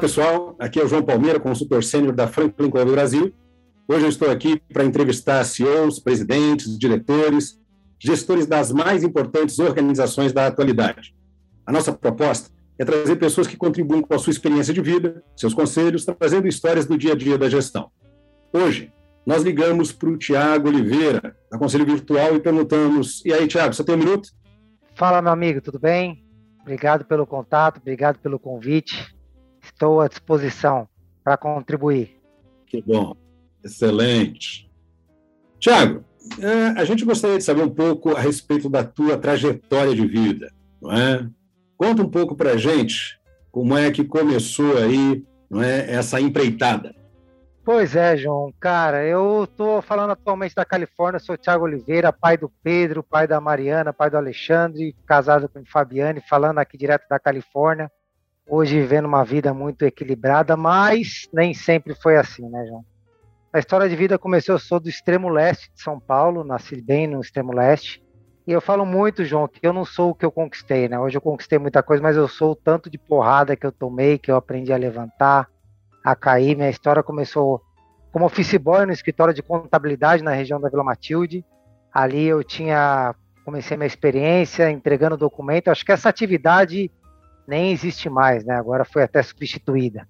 Pessoal, aqui é o João Palmeira, consultor sênior da Franklin Covey Brasil. Hoje eu estou aqui para entrevistar CEOs, presidentes, diretores, gestores das mais importantes organizações da atualidade. A nossa proposta é trazer pessoas que contribuem com a sua experiência de vida, seus conselhos, trazendo histórias do dia a dia da gestão. Hoje, nós ligamos para o Tiago Oliveira, da Conselho Virtual, e perguntamos: e aí, Tiago, você tem um minuto? Fala, meu amigo, tudo bem? Obrigado pelo contato, obrigado pelo convite. Estou à disposição para contribuir. Que bom, excelente. Tiago, é, a gente gostaria de saber um pouco a respeito da tua trajetória de vida, não é? Conta um pouco para a gente como é que começou aí, não é, essa empreitada. Pois é, João. Cara, eu estou falando atualmente da Califórnia, sou Tiago Oliveira, pai do Pedro, pai da Mariana, pai do Alexandre, casado com Fabiane, falando aqui direto da Califórnia hoje vivendo uma vida muito equilibrada, mas nem sempre foi assim, né, João? A história de vida começou, eu sou do extremo leste de São Paulo, nasci bem no extremo leste. E eu falo muito, João, que eu não sou o que eu conquistei, né? Hoje eu conquistei muita coisa, mas eu sou o tanto de porrada que eu tomei, que eu aprendi a levantar, a cair. Minha história começou como office boy no escritório de contabilidade na região da Vila Matilde. Ali eu tinha comecei minha experiência entregando documento. Acho que essa atividade nem existe mais, né? Agora foi até substituída.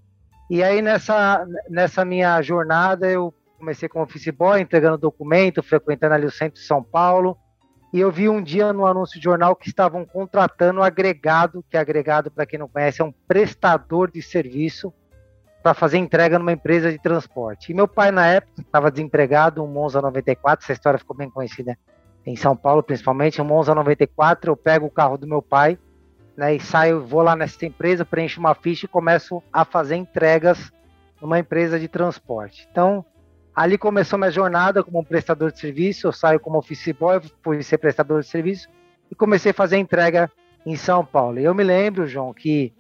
E aí nessa, nessa minha jornada eu comecei como office boy, entregando documento, frequentando ali o centro de São Paulo. E eu vi um dia no anúncio de jornal que estavam contratando agregado, que agregado, para quem não conhece, é um prestador de serviço para fazer entrega numa empresa de transporte. E meu pai, na época, estava desempregado, um Monza 94, essa história ficou bem conhecida em São Paulo, principalmente, um Monza 94. Eu pego o carro do meu pai, né, e saio, vou lá nessa empresa, preencho uma ficha e começo a fazer entregas numa empresa de transporte. Então, ali começou minha jornada como prestador de serviço, eu saio como office boy, fui ser prestador de serviço e comecei a fazer entrega em São Paulo. E eu me lembro, João, que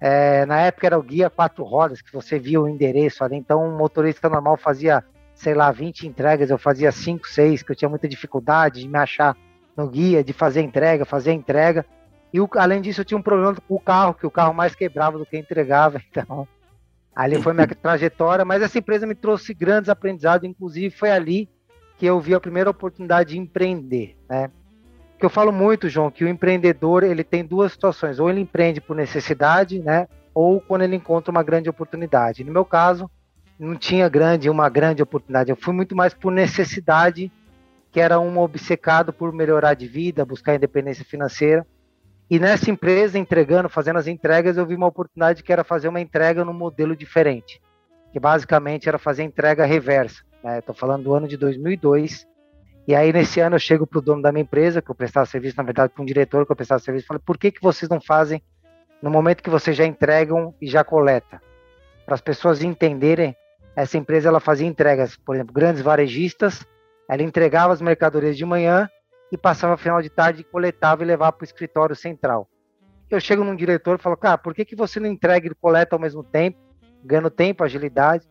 é, na época era o guia quatro rodas, que você via o endereço ali, então um motorista normal fazia, sei lá, 20 entregas, eu fazia 5, 6, que eu tinha muita dificuldade de me achar no guia, de fazer entrega, fazer entrega. E o, além disso, eu tinha um problema com o carro, que o carro mais quebrava do que entregava. Então, ali foi minha trajetória. Mas essa empresa me trouxe grandes aprendizados. Inclusive, foi ali que eu vi a primeira oportunidade de empreender. Né? Que eu falo muito, João, que o empreendedor ele tem duas situações: ou ele empreende por necessidade, né? Ou quando ele encontra uma grande oportunidade. No meu caso, não tinha grande uma grande oportunidade. Eu fui muito mais por necessidade, que era um obcecado por melhorar de vida, buscar independência financeira. E nessa empresa, entregando, fazendo as entregas, eu vi uma oportunidade que era fazer uma entrega num modelo diferente, que basicamente era fazer entrega reversa. Estou né? falando do ano de 2002. E aí, nesse ano, eu chego para o dono da minha empresa, que eu prestava serviço, na verdade, para um diretor que eu prestava serviço, e falei, por que, que vocês não fazem no momento que vocês já entregam e já coleta? Para as pessoas entenderem, essa empresa ela fazia entregas, por exemplo, grandes varejistas, ela entregava as mercadorias de manhã e passava final de tarde, coletava e levava para o escritório central. Eu chego num diretor e falo, cara, por que, que você não entrega e coleta ao mesmo tempo, ganhando tempo, agilidade?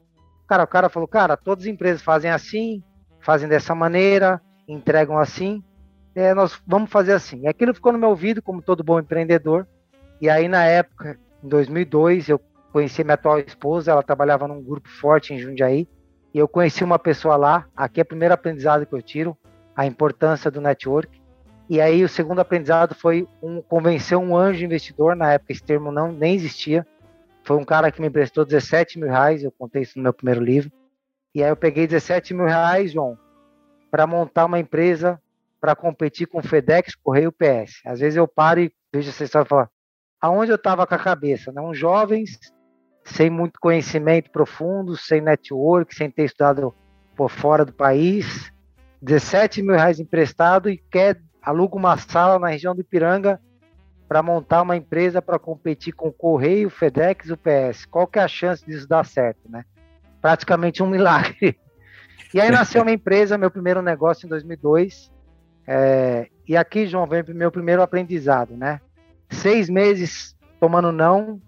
Cara, o cara falou, cara, todas as empresas fazem assim, fazem dessa maneira, entregam assim, é, nós vamos fazer assim. E aquilo ficou no meu ouvido, como todo bom empreendedor. E aí, na época, em 2002, eu conheci minha atual esposa, ela trabalhava num grupo forte em Jundiaí, e eu conheci uma pessoa lá, aqui é o primeiro aprendizado que eu tiro, a importância do network. E aí o segundo aprendizado foi um, convencer um anjo investidor, na época esse termo não nem existia. Foi um cara que me emprestou 17 mil reais, eu contei isso no meu primeiro livro. E aí eu peguei 17 mil reais, João, para montar uma empresa para competir com FedEx, Correio PS. Às vezes eu paro e vejo essa história e falo, aonde eu estava com a cabeça? Uns jovens, sem muito conhecimento profundo, sem network, sem ter estudado por fora do país, 17 mil reais emprestado e quer alugo uma sala na região do Ipiranga para montar uma empresa para competir com o Correio, FedEx e o PS. Qual que é a chance disso dar certo, né? Praticamente um milagre. E aí nasceu uma empresa, meu primeiro negócio em 2002. É, e aqui, João, vem meu primeiro aprendizado, né? Seis meses tomando não,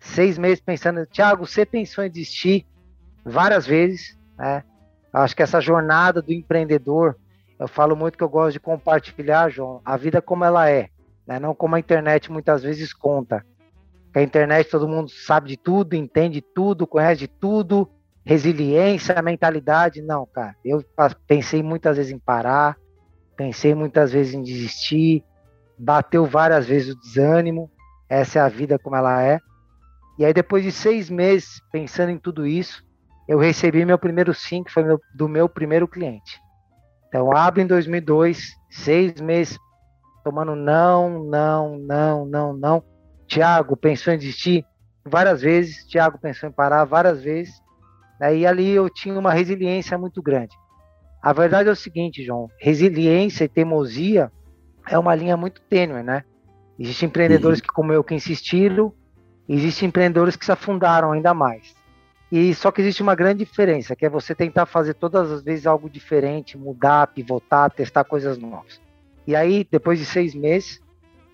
seis meses pensando, Thiago, você pensou em desistir várias vezes, né? Acho que essa jornada do empreendedor, eu falo muito que eu gosto de compartilhar, João, a vida como ela é né? não como a internet muitas vezes conta. a internet todo mundo sabe de tudo, entende tudo, conhece de tudo, resiliência, mentalidade, não, cara. Eu pensei muitas vezes em parar, pensei muitas vezes em desistir, bateu várias vezes o desânimo, essa é a vida como ela é. E aí depois de seis meses pensando em tudo isso, eu recebi meu primeiro sim, que foi meu, do meu primeiro cliente. Então, abro em 2002, seis meses tomando não, não, não, não, não. Tiago pensou em desistir várias vezes, Tiago pensou em parar várias vezes. Né? E ali eu tinha uma resiliência muito grande. A verdade é o seguinte, João: resiliência e teimosia é uma linha muito tênue, né? Existem empreendedores uhum. que, como eu, que insistiram, existem empreendedores que se afundaram ainda mais. E só que existe uma grande diferença, que é você tentar fazer todas as vezes algo diferente, mudar, pivotar, testar coisas novas. E aí, depois de seis meses,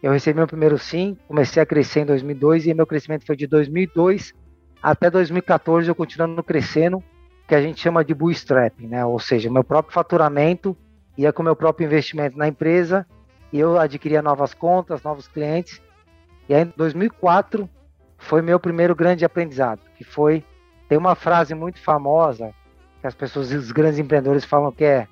eu recebi meu primeiro sim, comecei a crescer em 2002 e meu crescimento foi de 2002 até 2014, eu continuando crescendo, que a gente chama de bootstrapping, né? Ou seja, meu próprio faturamento ia com meu próprio investimento na empresa e eu adquiria novas contas, novos clientes. E aí, em 2004, foi meu primeiro grande aprendizado, que foi tem uma frase muito famosa que as pessoas, os grandes empreendedores falam que é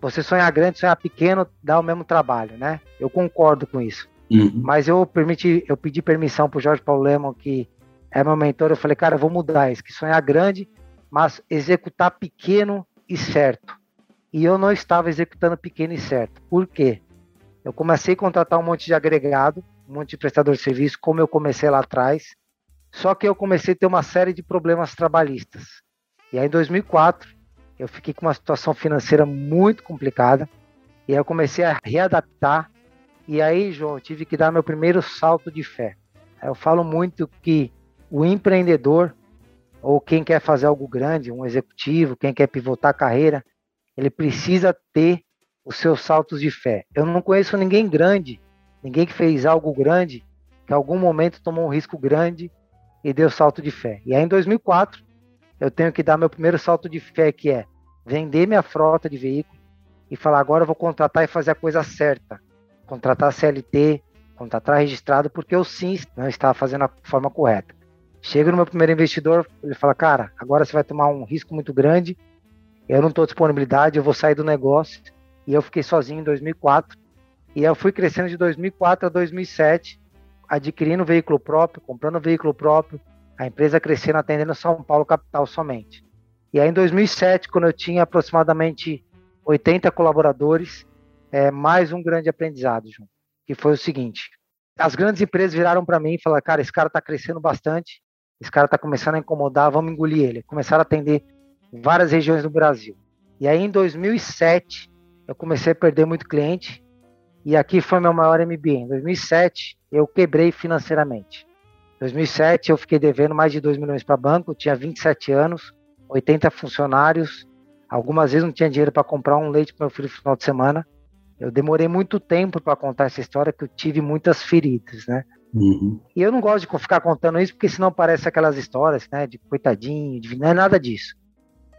você sonhar grande, sonhar pequeno, dá o mesmo trabalho, né? Eu concordo com isso. Uhum. Mas eu permiti, eu pedi permissão para o Jorge Paulo Lemon, que é meu mentor, eu falei, cara, eu vou mudar isso, que sonhar grande, mas executar pequeno e certo. E eu não estava executando pequeno e certo. Por quê? Eu comecei a contratar um monte de agregado, um monte de prestador de serviço, como eu comecei lá atrás. Só que eu comecei a ter uma série de problemas trabalhistas. E aí, em 2004, eu fiquei com uma situação financeira muito complicada. E aí eu comecei a readaptar. E aí, João, eu tive que dar meu primeiro salto de fé. Eu falo muito que o empreendedor, ou quem quer fazer algo grande, um executivo, quem quer pivotar a carreira, ele precisa ter os seus saltos de fé. Eu não conheço ninguém grande, ninguém que fez algo grande, que em algum momento tomou um risco grande e deu salto de fé. E aí, em 2004, eu tenho que dar meu primeiro salto de fé, que é vender minha frota de veículo e falar agora eu vou contratar e fazer a coisa certa. Contratar CLT, contratar registrado, porque eu sim não estava fazendo a forma correta. Chega no meu primeiro investidor, ele fala, cara, agora você vai tomar um risco muito grande, eu não estou disponibilidade, eu vou sair do negócio. E eu fiquei sozinho em 2004. E eu fui crescendo de 2004 a 2007, adquirindo veículo próprio, comprando veículo próprio, a empresa crescendo, atendendo São Paulo capital somente. E aí em 2007, quando eu tinha aproximadamente 80 colaboradores, é, mais um grande aprendizado, João, que foi o seguinte: as grandes empresas viraram para mim e falaram, cara, esse cara está crescendo bastante, esse cara está começando a incomodar, vamos engolir ele. Começaram a atender várias regiões do Brasil. E aí em 2007, eu comecei a perder muito cliente, e aqui foi meu maior MBA. Em 2007, eu quebrei financeiramente. Em 2007, eu fiquei devendo mais de 2 milhões para banco, tinha 27 anos, 80 funcionários. Algumas vezes não tinha dinheiro para comprar um leite para meu filho no final de semana. Eu demorei muito tempo para contar essa história, que eu tive muitas feridas, né? Uhum. E eu não gosto de ficar contando isso, porque senão parece aquelas histórias, né? De coitadinho, de... não é nada disso.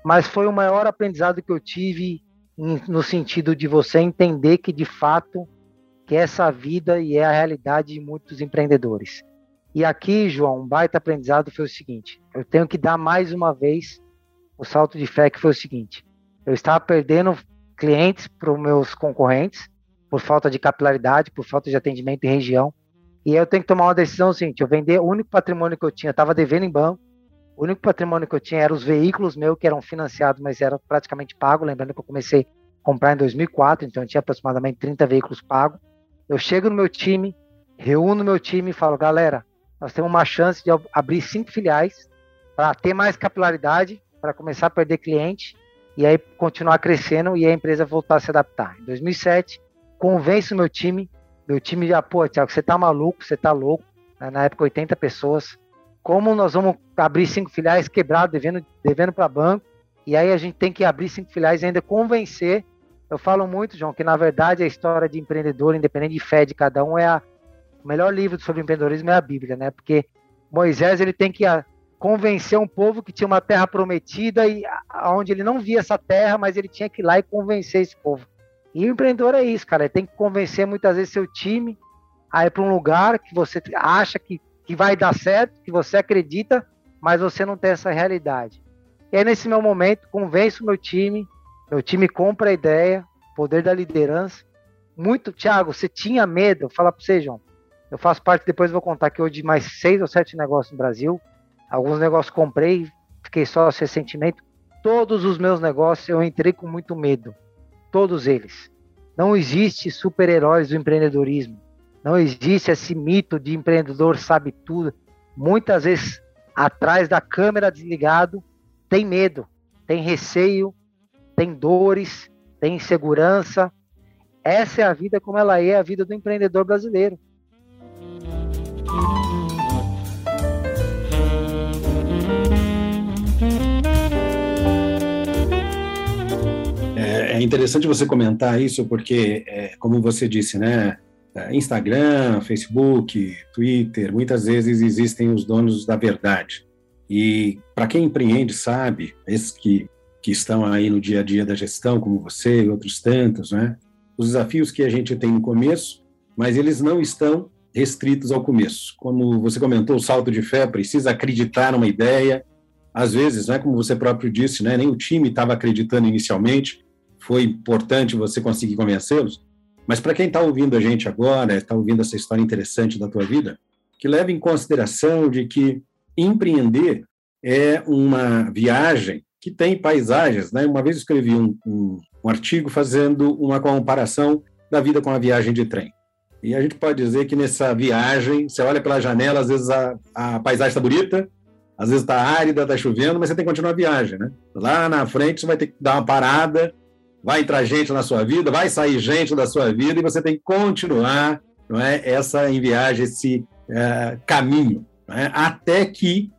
Mas foi o maior aprendizado que eu tive no sentido de você entender que, de fato, que essa vida e é a realidade de muitos empreendedores. E aqui, João, um baita aprendizado foi o seguinte: eu tenho que dar mais uma vez o salto de fé que foi o seguinte: eu estava perdendo clientes para os meus concorrentes por falta de capilaridade, por falta de atendimento em região. E eu tenho que tomar uma decisão seguinte: eu vender o único patrimônio que eu tinha, estava devendo em banco. O único patrimônio que eu tinha eram os veículos meus que eram financiados, mas eram praticamente pagos. Lembrando que eu comecei a comprar em 2004, então eu tinha aproximadamente 30 veículos pagos. Eu chego no meu time, reúno meu time e falo: galera, nós temos uma chance de abrir cinco filiais para ter mais capilaridade para começar a perder cliente e aí continuar crescendo e a empresa voltar a se adaptar. Em 2007, convenço meu time. Meu time já, pô, Thiago, você tá maluco, você tá louco. Na época, 80 pessoas. Como nós vamos abrir cinco filiais quebrado, devendo, devendo para banco? E aí a gente tem que abrir cinco filiais e ainda convencer. Eu falo muito, João, que na verdade a história de empreendedor, independente de fé de cada um, é a, o melhor livro sobre empreendedorismo é a Bíblia, né? Porque Moisés ele tem que ah, convencer um povo que tinha uma terra prometida e aonde ele não via essa terra, mas ele tinha que ir lá e convencer esse povo. E o empreendedor é isso, cara. Ele tem que convencer muitas vezes seu time a ir para um lugar que você acha que, que vai dar certo, que você acredita, mas você não tem essa realidade. E aí, nesse meu momento, convenço o meu time, meu time compra a ideia, poder da liderança. Muito, Thiago, você tinha medo? Fala para você, João. Eu faço parte, depois vou contar que hoje de mais seis ou sete negócios no Brasil. Alguns negócios comprei, fiquei só recentemente. Todos os meus negócios eu entrei com muito medo todos eles. Não existe super-heróis do empreendedorismo. Não existe esse mito de empreendedor sabe tudo. Muitas vezes, atrás da câmera desligado, tem medo, tem receio, tem dores, tem insegurança. Essa é a vida como ela é, a vida do empreendedor brasileiro. É interessante você comentar isso porque, é, como você disse, né? É, Instagram, Facebook, Twitter, muitas vezes existem os donos da verdade. E para quem empreende sabe, esses que, que estão aí no dia a dia da gestão, como você e outros tantos, né? Os desafios que a gente tem no começo, mas eles não estão restritos ao começo. Como você comentou, o salto de fé precisa acreditar numa ideia. Às vezes, né, como você próprio disse, né, nem o time estava acreditando inicialmente, foi importante você conseguir convencê-los, mas para quem está ouvindo a gente agora, está ouvindo essa história interessante da tua vida, que leve em consideração de que empreender é uma viagem que tem paisagens. Né? Uma vez escrevi um, um, um artigo fazendo uma comparação da vida com a viagem de trem. E a gente pode dizer que nessa viagem, você olha pela janela, às vezes a, a paisagem está bonita, às vezes está árida, está chovendo, mas você tem que continuar a viagem. Né? Lá na frente você vai ter que dar uma parada vai entrar gente na sua vida, vai sair gente da sua vida e você tem que continuar não é, essa em viagem, esse é, caminho, é, até que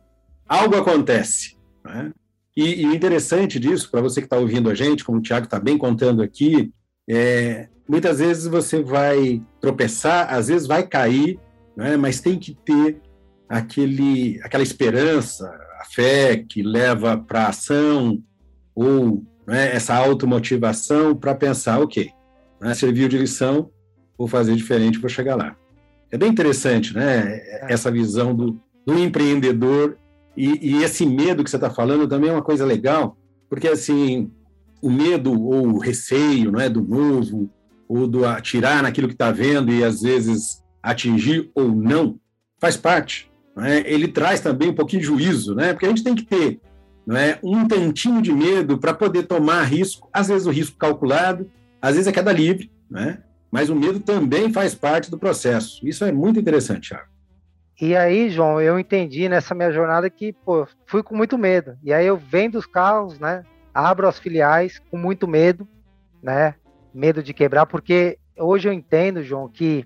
algo acontece. É? E, o interessante disso, para você que está ouvindo a gente, como o Tiago está bem contando aqui, é, muitas vezes você vai tropeçar, às vezes vai cair, é, mas tem que ter aquele, aquela esperança, a fé que leva para a ação, ou né, essa automotivação para pensar, ok, né, serviu de lição, vou fazer diferente, vou chegar lá. É bem interessante, né, essa visão do, do empreendedor e, e, esse medo que você está falando também é uma coisa legal, porque assim, o medo ou o receio, não é, do novo, ou do atirar naquilo que está vendo e às vezes atingir ou não, faz parte. É? Ele traz também um pouquinho de juízo, né? Porque a gente tem que ter não é? um tantinho de medo para poder tomar risco, às vezes o risco calculado, às vezes é queda livre, né? mas o medo também faz parte do processo. Isso é muito interessante, Thiago. E aí, João, eu entendi nessa minha jornada que, pô, fui com muito medo. E aí eu vendo os carros, né? Abro as filiais com muito medo, né? Medo de quebrar, porque hoje eu entendo, João, que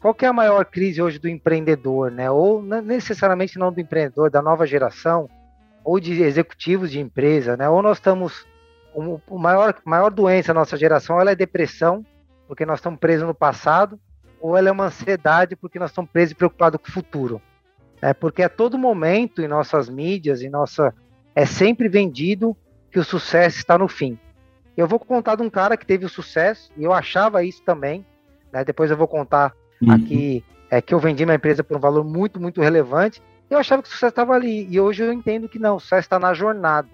qual que é a maior crise hoje do empreendedor, né? Ou necessariamente não do empreendedor, da nova geração, ou de executivos de empresa, né? Ou nós estamos o, maior maior doença da nossa geração ela é depressão, porque nós estamos presos no passado, ou ela é uma ansiedade porque nós estamos presos e preocupados com o futuro. É porque a todo momento em nossas mídias, em nossa é sempre vendido que o sucesso está no fim. Eu vou contar de um cara que teve o sucesso e eu achava isso também. Né? Depois eu vou contar uhum. aqui é, que eu vendi minha empresa por um valor muito, muito relevante. Eu achava que o sucesso estava ali, e hoje eu entendo que não, o sucesso está na jornada.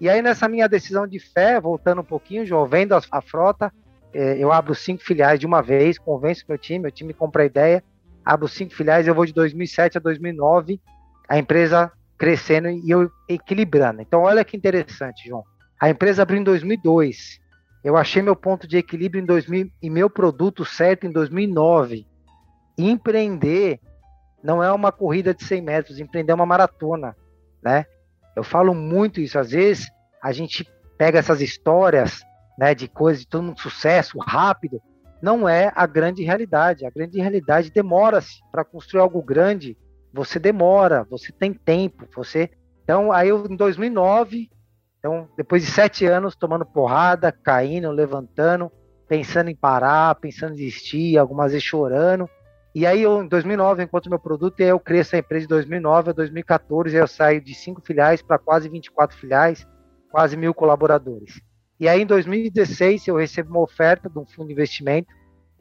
E aí, nessa minha decisão de fé, voltando um pouquinho, João, vendo a, a frota, eu abro cinco filiais de uma vez, convenço meu time, meu time compra a ideia, abro cinco filiais, eu vou de 2007 a 2009, a empresa crescendo e eu equilibrando. Então, olha que interessante, João. A empresa abriu em 2002, eu achei meu ponto de equilíbrio em 2000 e meu produto certo em 2009. Empreender não é uma corrida de 100 metros, empreender é uma maratona, né? Eu falo muito isso, às vezes a gente pega essas histórias, né, de coisas de todo mundo sucesso, rápido, não é a grande realidade. A grande realidade demora-se para construir algo grande. Você demora, você tem tempo, você. Então, aí eu, em 2009, então depois de sete anos tomando porrada, caindo, levantando, pensando em parar, pensando em desistir, algumas vezes chorando. E aí, eu, em 2009, enquanto meu produto, eu cresço a empresa de 2009 a 2014, eu saio de cinco filiais para quase 24 filiais, quase mil colaboradores. E aí, em 2016, eu recebo uma oferta de um fundo de investimento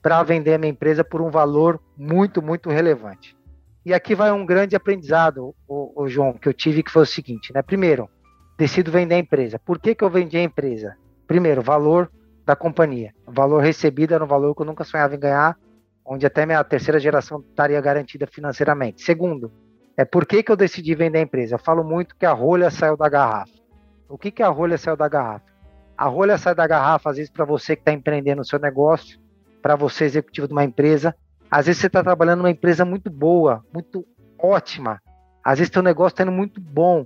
para vender a minha empresa por um valor muito, muito relevante. E aqui vai um grande aprendizado, o, João, que eu tive, que foi o seguinte, né? Primeiro, decido vender a empresa. Por que, que eu vendi a empresa? Primeiro, valor da companhia. O valor recebido era um valor que eu nunca sonhava em ganhar, onde até minha terceira geração estaria garantida financeiramente. Segundo, é por que, que eu decidi vender a empresa? Eu falo muito que a rolha saiu da garrafa. O que, que a rolha saiu da garrafa? A rolha sai da garrafa, às vezes, para você que está empreendendo o seu negócio, para você, executivo de uma empresa. Às vezes, você está trabalhando numa empresa muito boa, muito ótima. Às vezes, seu negócio está indo muito bom.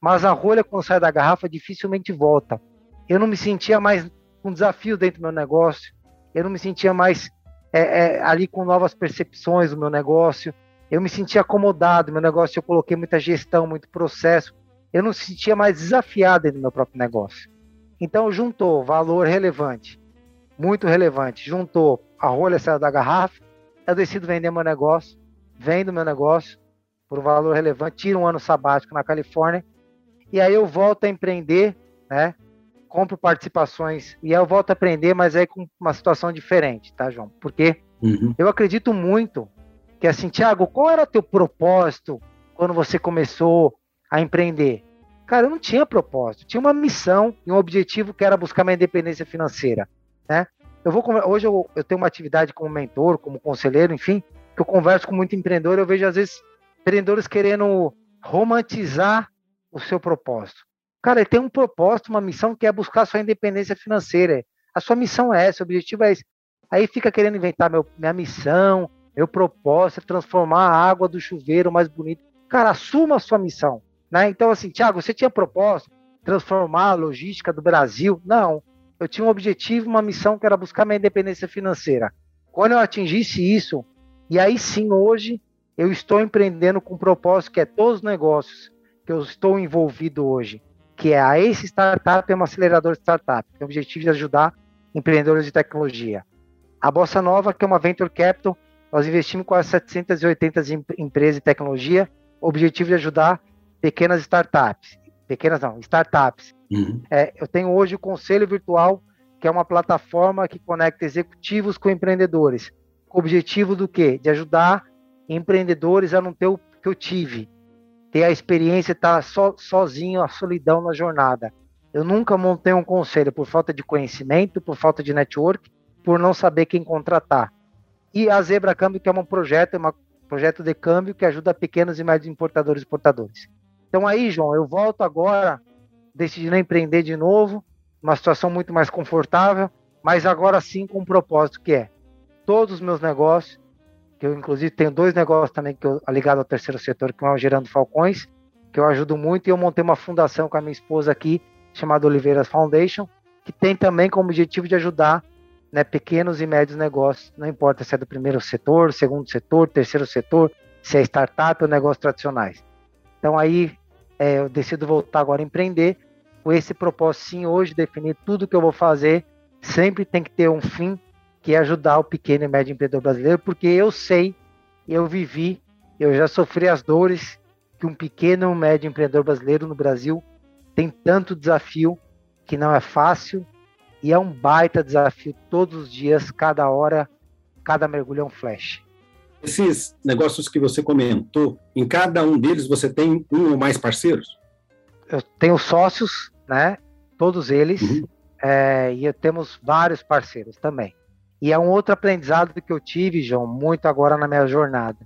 Mas a rolha, quando sai da garrafa, dificilmente volta. Eu não me sentia mais com desafio dentro do meu negócio. Eu não me sentia mais é, é, ali com novas percepções do meu negócio. Eu me sentia acomodado. Meu negócio, eu coloquei muita gestão, muito processo. Eu não me sentia mais desafiado dentro do meu próprio negócio. Então, juntou valor relevante, muito relevante, juntou a rolha saiu da garrafa, eu decido vender meu negócio, vendo meu negócio por um valor relevante, tiro um ano sabático na Califórnia, e aí eu volto a empreender, né? compro participações e eu volto a aprender, mas aí com uma situação diferente, tá, João? Porque uhum. eu acredito muito que assim, Tiago, qual era teu propósito quando você começou a empreender? Cara, eu não tinha propósito, tinha uma missão e um objetivo que era buscar minha independência financeira, né? Eu vou hoje eu, eu tenho uma atividade como mentor, como conselheiro, enfim, que eu converso com muito empreendedor, eu vejo às vezes empreendedores querendo romantizar o seu propósito. Cara, ele tem um propósito, uma missão que é buscar sua independência financeira. A sua missão é essa, o objetivo é esse. Aí fica querendo inventar meu, minha missão, meu propósito transformar a água do chuveiro mais bonito. Cara, assuma a sua missão. Né? Então, assim, Tiago, você tinha propósito transformar a logística do Brasil? Não. Eu tinha um objetivo, uma missão que era buscar minha independência financeira. Quando eu atingisse isso, e aí sim, hoje, eu estou empreendendo com um propósito que é todos os negócios que eu estou envolvido hoje que é a Ace Startup, é um acelerador de startup, tem o objetivo de ajudar empreendedores de tecnologia. A Bossa Nova, que é uma venture capital, nós investimos em quase 780 empresas de tecnologia, objetivo de ajudar pequenas startups, pequenas não, startups. Uhum. É, eu tenho hoje o Conselho Virtual, que é uma plataforma que conecta executivos com empreendedores, com o objetivo do quê? De ajudar empreendedores a não ter o que eu tive, ter a experiência de estar so, sozinho, a solidão na jornada. Eu nunca montei um conselho por falta de conhecimento, por falta de network, por não saber quem contratar. E a Zebra Câmbio, que é um projeto, é um projeto de câmbio que ajuda pequenos e médios importadores e exportadores. Então aí, João, eu volto agora, decidindo empreender de novo, uma situação muito mais confortável, mas agora sim com um propósito que é todos os meus negócios que eu inclusive tenho dois negócios também que eu ligado ao terceiro setor, que é o Gerando Falcões, que eu ajudo muito, e eu montei uma fundação com a minha esposa aqui, chamada Oliveiras Foundation, que tem também como objetivo de ajudar né, pequenos e médios negócios, não importa se é do primeiro setor, segundo setor, terceiro setor, se é startup ou negócios tradicionais. Então aí é, eu decido voltar agora a empreender com esse propósito sim hoje, definir tudo que eu vou fazer, sempre tem que ter um fim que é ajudar o pequeno e médio empreendedor brasileiro, porque eu sei, eu vivi, eu já sofri as dores que um pequeno e médio empreendedor brasileiro no Brasil tem tanto desafio que não é fácil e é um baita desafio todos os dias, cada hora, cada mergulho é um flash. Esses negócios que você comentou, em cada um deles você tem um ou mais parceiros? Eu tenho sócios, né? Todos eles, uhum. é, e temos vários parceiros também. E é um outro aprendizado que eu tive, João, muito agora na minha jornada.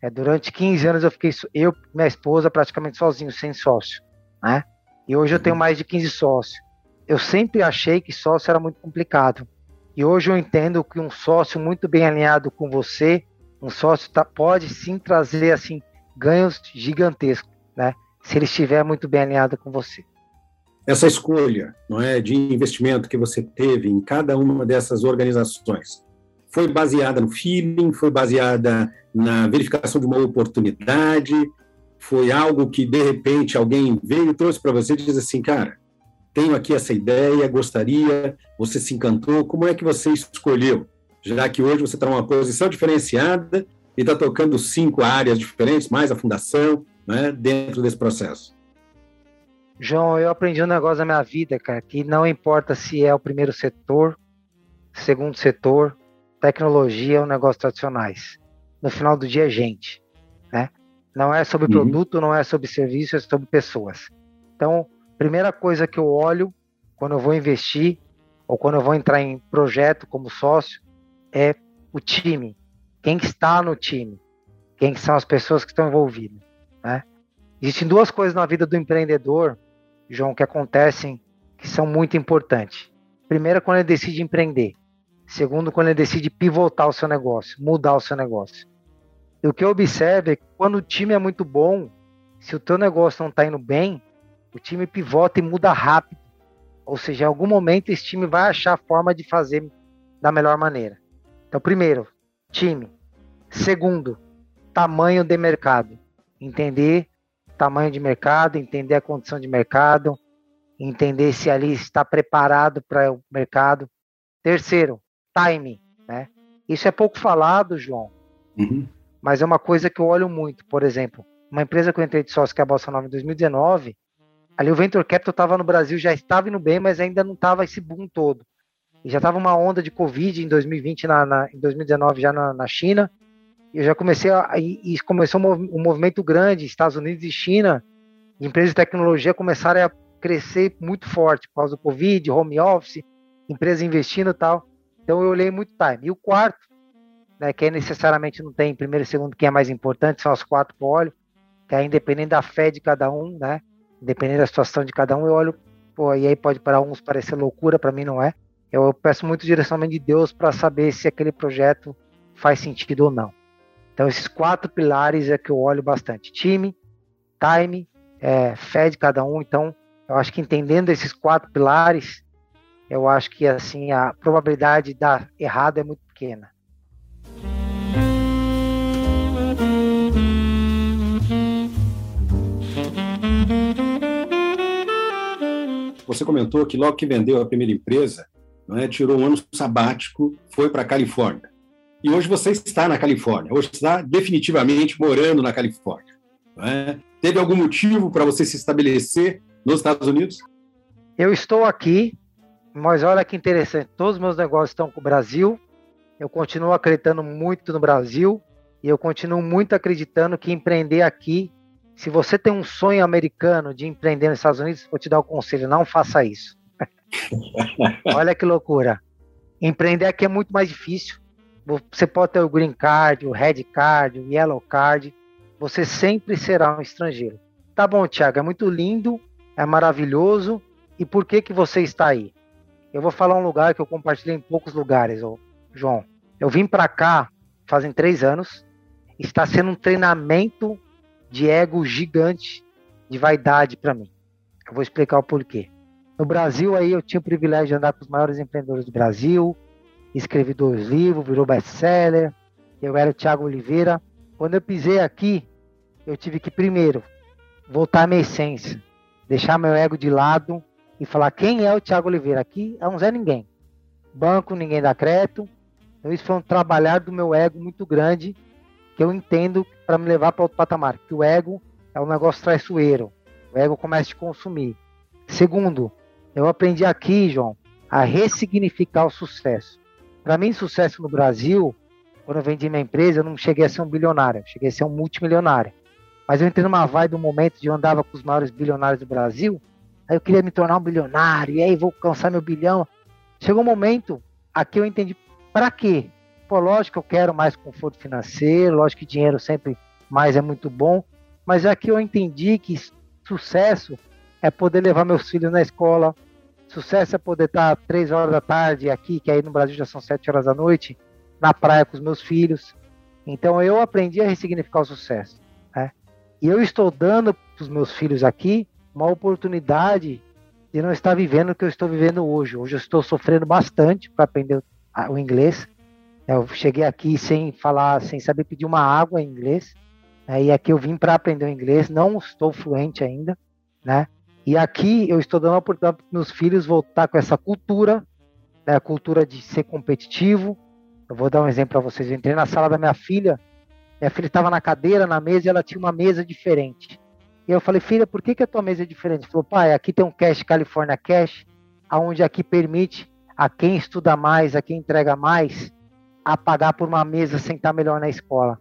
É, durante 15 anos eu fiquei, eu minha esposa, praticamente sozinho, sem sócio, né? E hoje eu tenho uhum. mais de 15 sócios. Eu sempre achei que sócio era muito complicado. E hoje eu entendo que um sócio muito bem alinhado com você, um sócio tá, pode sim trazer assim ganhos gigantescos, né? Se ele estiver muito bem alinhado com você essa escolha não é, de investimento que você teve em cada uma dessas organizações, foi baseada no feeling, foi baseada na verificação de uma oportunidade, foi algo que de repente alguém veio e trouxe para você e diz assim, cara, tenho aqui essa ideia, gostaria, você se encantou, como é que você escolheu? Já que hoje você está numa posição diferenciada e está tocando cinco áreas diferentes, mais a fundação, né, dentro desse processo. João, eu aprendi um negócio na minha vida, cara, que não importa se é o primeiro setor, segundo setor, tecnologia ou negócios tradicionais. No final do dia é gente, né? Não é sobre uhum. produto, não é sobre serviço, é sobre pessoas. Então, primeira coisa que eu olho quando eu vou investir ou quando eu vou entrar em projeto como sócio é o time. Quem está no time? Quem são as pessoas que estão envolvidas, né? Existem duas coisas na vida do empreendedor, João, que acontecem que são muito importantes. Primeiro, quando ele decide empreender. Segundo, quando ele decide pivotar o seu negócio, mudar o seu negócio. E o que eu observo é que quando o time é muito bom, se o teu negócio não está indo bem, o time pivota e muda rápido. Ou seja, em algum momento esse time vai achar a forma de fazer da melhor maneira. Então, primeiro, time. Segundo, tamanho de mercado. Entender tamanho de mercado, entender a condição de mercado, entender se ali está preparado para o mercado. Terceiro, time, né? Isso é pouco falado, João, uhum. mas é uma coisa que eu olho muito. Por exemplo, uma empresa que eu entrei de sócio, que é a Bossa Nova, em 2019, ali o Venture Capital estava no Brasil, já estava indo bem, mas ainda não estava esse boom todo. E já estava uma onda de Covid em 2020, na, na em 2019 já na, na China, eu já comecei a, e, e começou um, movimento grande, Estados Unidos e China, empresas de tecnologia começaram a crescer muito forte por causa do Covid, home office, empresas investindo e tal. Então eu olhei muito time. E o quarto, né, que necessariamente não tem primeiro e segundo, que é mais importante, são as quatro olho, que é independente da fé de cada um, né? Independente da situação de cada um, eu olho, pô, e aí pode para uns parecer loucura, para mim não é. Eu, peço muito direcionamento de Deus para saber se aquele projeto faz sentido ou não. Então esses quatro pilares é que eu olho bastante: time, time, é, fé de cada um. Então eu acho que entendendo esses quatro pilares, eu acho que assim a probabilidade de dar errado é muito pequena. Você comentou que logo que vendeu a primeira empresa, é, tirou um ano sabático, foi para a Califórnia. E hoje você está na Califórnia, hoje está definitivamente morando na Califórnia. É? Teve algum motivo para você se estabelecer nos Estados Unidos? Eu estou aqui mas olha que interessante, todos os meus negócios estão com o Brasil. Eu continuo acreditando muito no Brasil e eu continuo muito acreditando que empreender aqui, se você tem um sonho americano de empreender nos Estados Unidos, vou te dar o um conselho, não faça isso. olha que loucura. Empreender aqui é muito mais difícil. Você pode ter o green card, o red card, o yellow card. Você sempre será um estrangeiro. Tá bom, Thiago, é muito lindo, é maravilhoso. E por que que você está aí? Eu vou falar um lugar que eu compartilhei em poucos lugares, ô, João. Eu vim para cá fazem três anos. Está sendo um treinamento de ego gigante, de vaidade para mim. Eu vou explicar o porquê. No Brasil aí eu tinha o privilégio de andar com os maiores empreendedores do Brasil, escrevi dois livros, virou best-seller. Eu era o Thiago Oliveira. Quando eu pisei aqui, eu tive que primeiro voltar à minha essência, deixar meu ego de lado e falar quem é o Thiago Oliveira. Aqui é um Zé Ninguém. Banco, ninguém dá crédito. Então, isso foi um trabalhar do meu ego muito grande, que eu entendo para me levar para outro patamar. Que o ego é um negócio traiçoeiro. O ego começa a te consumir. Segundo, eu aprendi aqui, João, a ressignificar o sucesso. Para mim, sucesso no Brasil, quando eu vendi minha empresa, eu não cheguei a ser um bilionário, cheguei a ser um multimilionário. Mas eu entrei numa vibe do momento de eu andava com os maiores bilionários do Brasil, Aí eu queria me tornar um bilionário, e aí vou alcançar meu bilhão. Chegou um momento aqui eu entendi para quê? Pô, lógico que eu quero mais conforto financeiro, lógico que dinheiro sempre mais é muito bom, mas aqui eu entendi que sucesso é poder levar meus filhos na escola, sucesso é poder estar três horas da tarde aqui, que aí no Brasil já são sete horas da noite, na praia com os meus filhos. Então eu aprendi a ressignificar o sucesso. Né? E eu estou dando para os meus filhos aqui uma oportunidade de não estar vivendo o que eu estou vivendo hoje. Hoje eu estou sofrendo bastante para aprender o inglês. Eu cheguei aqui sem falar, sem saber pedir uma água em inglês. Né? E aqui eu vim para aprender o inglês, não estou fluente ainda, né? E aqui eu estou dando a oportunidade para meus filhos voltar com essa cultura, né? a cultura de ser competitivo. Eu vou dar um exemplo para vocês. Eu entrei na sala da minha filha, minha filha estava na cadeira, na mesa, e ela tinha uma mesa diferente. E eu falei, filha, por que, que a tua mesa é diferente? Ela falou, pai, aqui tem um Cash California Cash, aonde aqui permite a quem estuda mais, a quem entrega mais, a pagar por uma mesa sentar melhor na escola.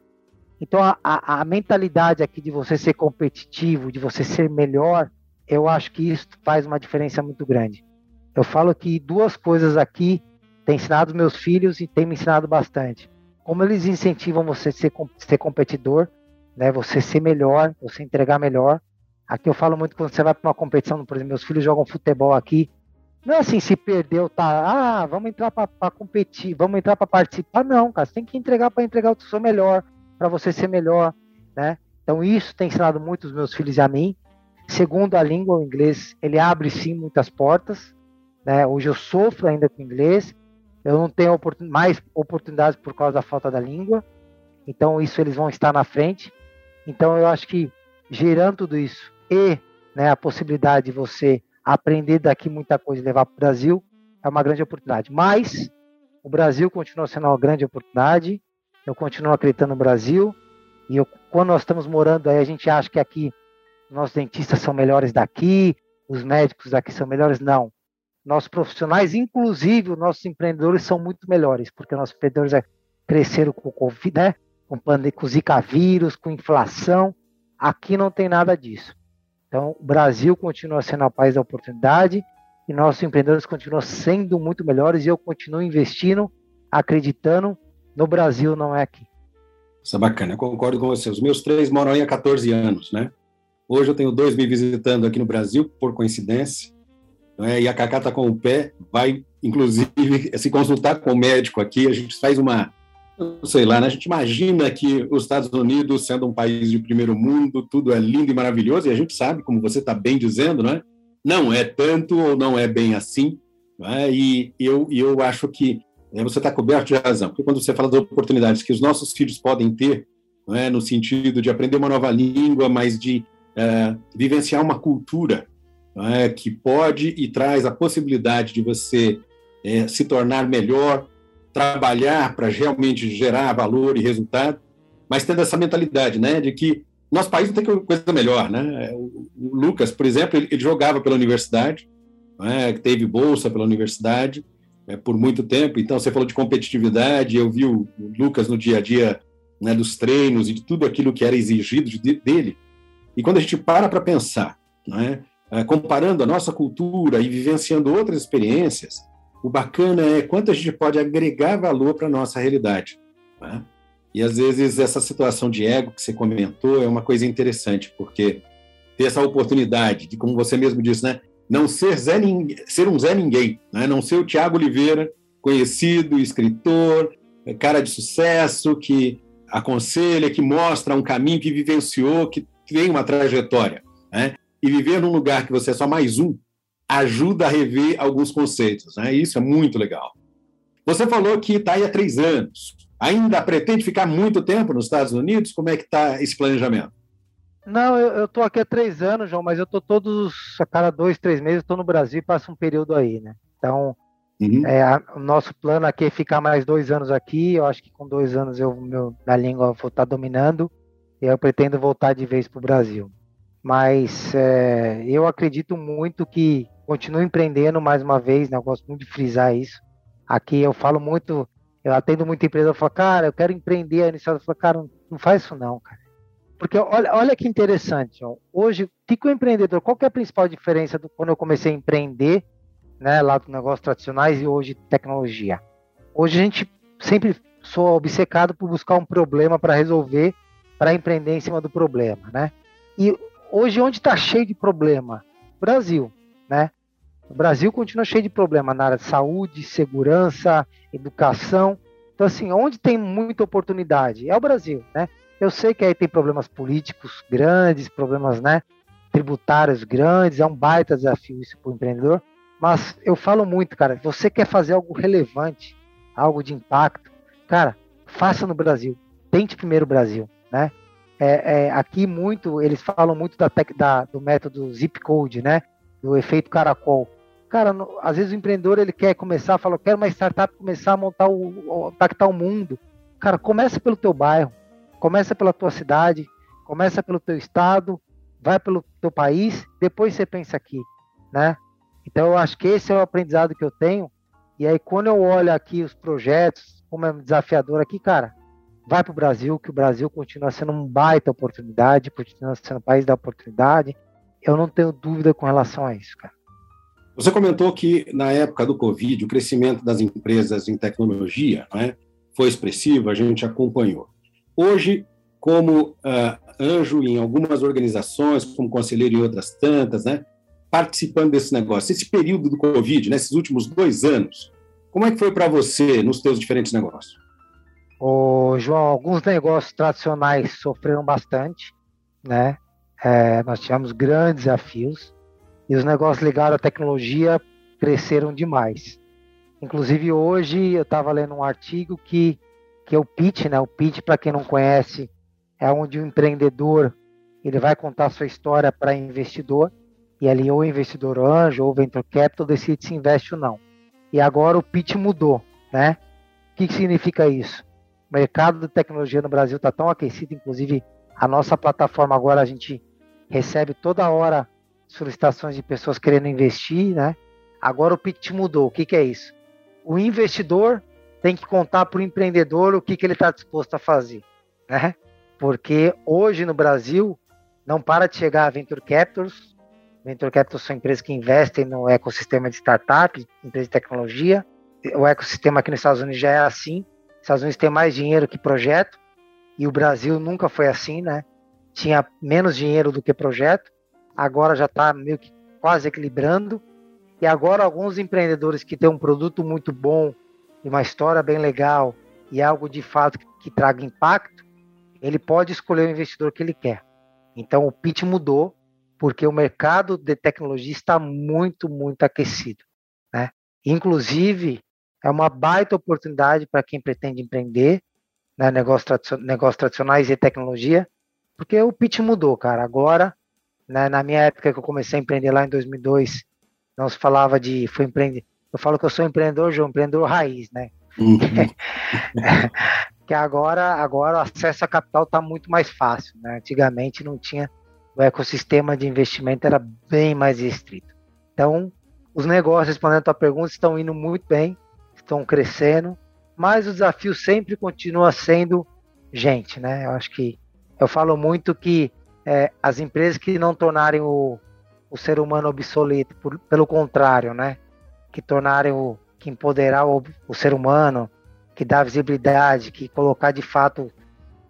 Então a, a, a, mentalidade aqui de você ser competitivo, de você ser melhor, eu acho que isso faz uma diferença muito grande. Eu falo que duas coisas aqui têm ensinado meus filhos e têm me ensinado bastante. Como eles incentivam você a ser, ser competidor, né, você ser melhor, você entregar melhor. Aqui eu falo muito quando você vai para uma competição, por exemplo, meus filhos jogam futebol aqui, não é assim, se perdeu, tá. Ah, vamos entrar para competir, vamos entrar para participar. Não, cara, você tem que entregar para entregar o seu melhor, para você ser melhor, né? Então isso tem ensinado muito os meus filhos e a mim. Segundo a língua, o inglês, ele abre sim muitas portas. Né? Hoje eu sofro ainda com inglês. Eu não tenho oportun mais oportunidades por causa da falta da língua. Então isso eles vão estar na frente. Então eu acho que gerando tudo isso e né, a possibilidade de você aprender daqui muita coisa e levar para o Brasil é uma grande oportunidade. Mas o Brasil continua sendo uma grande oportunidade. Eu continuo acreditando no Brasil. E eu, quando nós estamos morando aí, a gente acha que aqui nossos dentistas são melhores daqui, os médicos daqui são melhores. Não. Nossos profissionais, inclusive os nossos empreendedores, são muito melhores, porque nossos empreendedores é, cresceram com Covid, né? com, com Zika vírus, com inflação. Aqui não tem nada disso. Então, o Brasil continua sendo o país da oportunidade e nossos empreendedores continuam sendo muito melhores e eu continuo investindo, acreditando no Brasil, não é aqui. Isso é bacana, eu concordo com você. Os meus três moram aí há 14 anos, né? Hoje eu tenho dois me visitando aqui no Brasil, por coincidência, né? e a Cacá está com o pé, vai, inclusive, se consultar com o médico aqui, a gente faz uma, sei lá, né? a gente imagina que os Estados Unidos, sendo um país de primeiro mundo, tudo é lindo e maravilhoso, e a gente sabe, como você está bem dizendo, não é? Não é tanto ou não é bem assim, é? e eu, eu acho que né, você está coberto de razão, porque quando você fala das oportunidades que os nossos filhos podem ter, é? no sentido de aprender uma nova língua, mas de é, vivenciar uma cultura é? que pode e traz a possibilidade de você é, se tornar melhor, trabalhar para realmente gerar valor e resultado, mas tendo essa mentalidade, né, de que nosso país não tem coisa melhor, né? O, Lucas, por exemplo, ele, ele jogava pela universidade, né, teve bolsa pela universidade né, por muito tempo. Então, você falou de competitividade, eu vi o, o Lucas no dia a dia né, dos treinos e de tudo aquilo que era exigido de, dele. E quando a gente para para pensar, né, comparando a nossa cultura e vivenciando outras experiências, o bacana é quanto a gente pode agregar valor para a nossa realidade. Né? E às vezes essa situação de ego que você comentou é uma coisa interessante, porque ter essa oportunidade de, como você mesmo disse, né, não ser, Zé, ser um Zé Ninguém, né? não ser o Tiago Oliveira, conhecido, escritor, cara de sucesso, que aconselha, que mostra um caminho, que vivenciou, que tem uma trajetória. Né? E viver num lugar que você é só mais um, ajuda a rever alguns conceitos. Né? Isso é muito legal. Você falou que está aí há três anos. Ainda pretende ficar muito tempo nos Estados Unidos? Como é que está esse planejamento? Não, eu estou aqui há três anos, João, mas eu estou todos, a cada dois, três meses, estou no Brasil e passo um período aí, né? Então, uhum. é, a, o nosso plano aqui é ficar mais dois anos aqui. Eu acho que com dois anos eu, meu, minha língua vou estar tá dominando eu pretendo voltar de vez para o Brasil. Mas é, eu acredito muito que continuo empreendendo mais uma vez, né? Eu gosto muito de frisar isso. Aqui eu falo muito, eu atendo muita empresa, eu falo, cara, eu quero empreender. A iniciativa fala, cara, não, faz isso não, cara. Porque olha, olha que interessante, ó. hoje, o que, que o empreendedor, qual que é a principal diferença do quando eu comecei a empreender, né, lá do negócio tradicionais e hoje tecnologia? Hoje a gente sempre sou obcecado por buscar um problema para resolver, para empreender em cima do problema, né? E hoje onde está cheio de problema? Brasil, né? O Brasil continua cheio de problemas na área de saúde, segurança, educação. Então, assim, onde tem muita oportunidade? É o Brasil, né? Eu sei que aí tem problemas políticos grandes, problemas, né, tributários grandes, é um baita desafio isso para o empreendedor. Mas eu falo muito, cara, você quer fazer algo relevante, algo de impacto, Cara, faça no Brasil. Tente primeiro o Brasil, né? É, é, aqui muito, eles falam muito da, da, do método zip code, né? Do efeito caracol. Cara, no, às vezes o empreendedor ele quer começar, fala, eu quero uma startup começar a montar o, impactar o mundo. Cara, começa pelo teu bairro, começa pela tua cidade, começa pelo teu estado, vai pelo teu país, depois você pensa aqui, né? Então eu acho que esse é o aprendizado que eu tenho. E aí quando eu olho aqui os projetos, como é desafiador aqui, cara, vai para o Brasil, que o Brasil continua sendo um baita oportunidade, continua sendo um país da oportunidade. Eu não tenho dúvida com relação a isso, cara. Você comentou que na época do Covid o crescimento das empresas em tecnologia né, foi expressivo, a gente acompanhou. Hoje, como uh, anjo em algumas organizações, como conselheiro em outras tantas, né, participando desse negócio, esse período do Covid, nesses né, últimos dois anos, como é que foi para você nos seus diferentes negócios? Ô, João, alguns negócios tradicionais sofreram bastante, né? É, nós tivemos grandes desafios e os negócios ligados à tecnologia cresceram demais. Inclusive hoje eu estava lendo um artigo que, que é o pitch, né? O pitch, para quem não conhece, é onde o empreendedor ele vai contar sua história para investidor e ali ou investidor anjo ou venture capital decide se investe ou não. E agora o pitch mudou, né? O que, que significa isso? O mercado de tecnologia no Brasil está tão aquecido, inclusive a nossa plataforma agora a gente recebe toda hora solicitações de pessoas querendo investir, né? Agora o pitch mudou. O que, que é isso? O investidor tem que contar para o empreendedor o que, que ele está disposto a fazer, né? Porque hoje no Brasil não para de chegar a venture capitals. Venture capitals são empresas que investem no ecossistema de startups, empresas de tecnologia. O ecossistema aqui nos Estados Unidos já é assim. Estados Unidos tem mais dinheiro que projeto e o Brasil nunca foi assim, né? Tinha menos dinheiro do que projeto, agora já está meio que quase equilibrando. E agora alguns empreendedores que têm um produto muito bom e uma história bem legal e algo de fato que, que traga impacto, ele pode escolher o investidor que ele quer. Então o pitch mudou porque o mercado de tecnologia está muito, muito aquecido. Né? Inclusive, é uma baita oportunidade para quem pretende empreender, né, negócios, tradicion negócios tradicionais e tecnologia, porque o pitch mudou, cara. Agora, né, na minha época que eu comecei a empreender lá em 2002, não se falava de foi empreender. Eu falo que eu sou empreendedor, João, empreendedor raiz, né? Uhum. que agora, agora o acesso a capital está muito mais fácil, né? Antigamente não tinha o ecossistema de investimento era bem mais restrito. Então, os negócios, respondendo a tua pergunta, estão indo muito bem estão crescendo, mas o desafio sempre continua sendo gente, né? Eu acho que eu falo muito que é, as empresas que não tornarem o, o ser humano obsoleto, por, pelo contrário, né? Que tornarem o que empoderar o, o ser humano, que dá visibilidade, que colocar de fato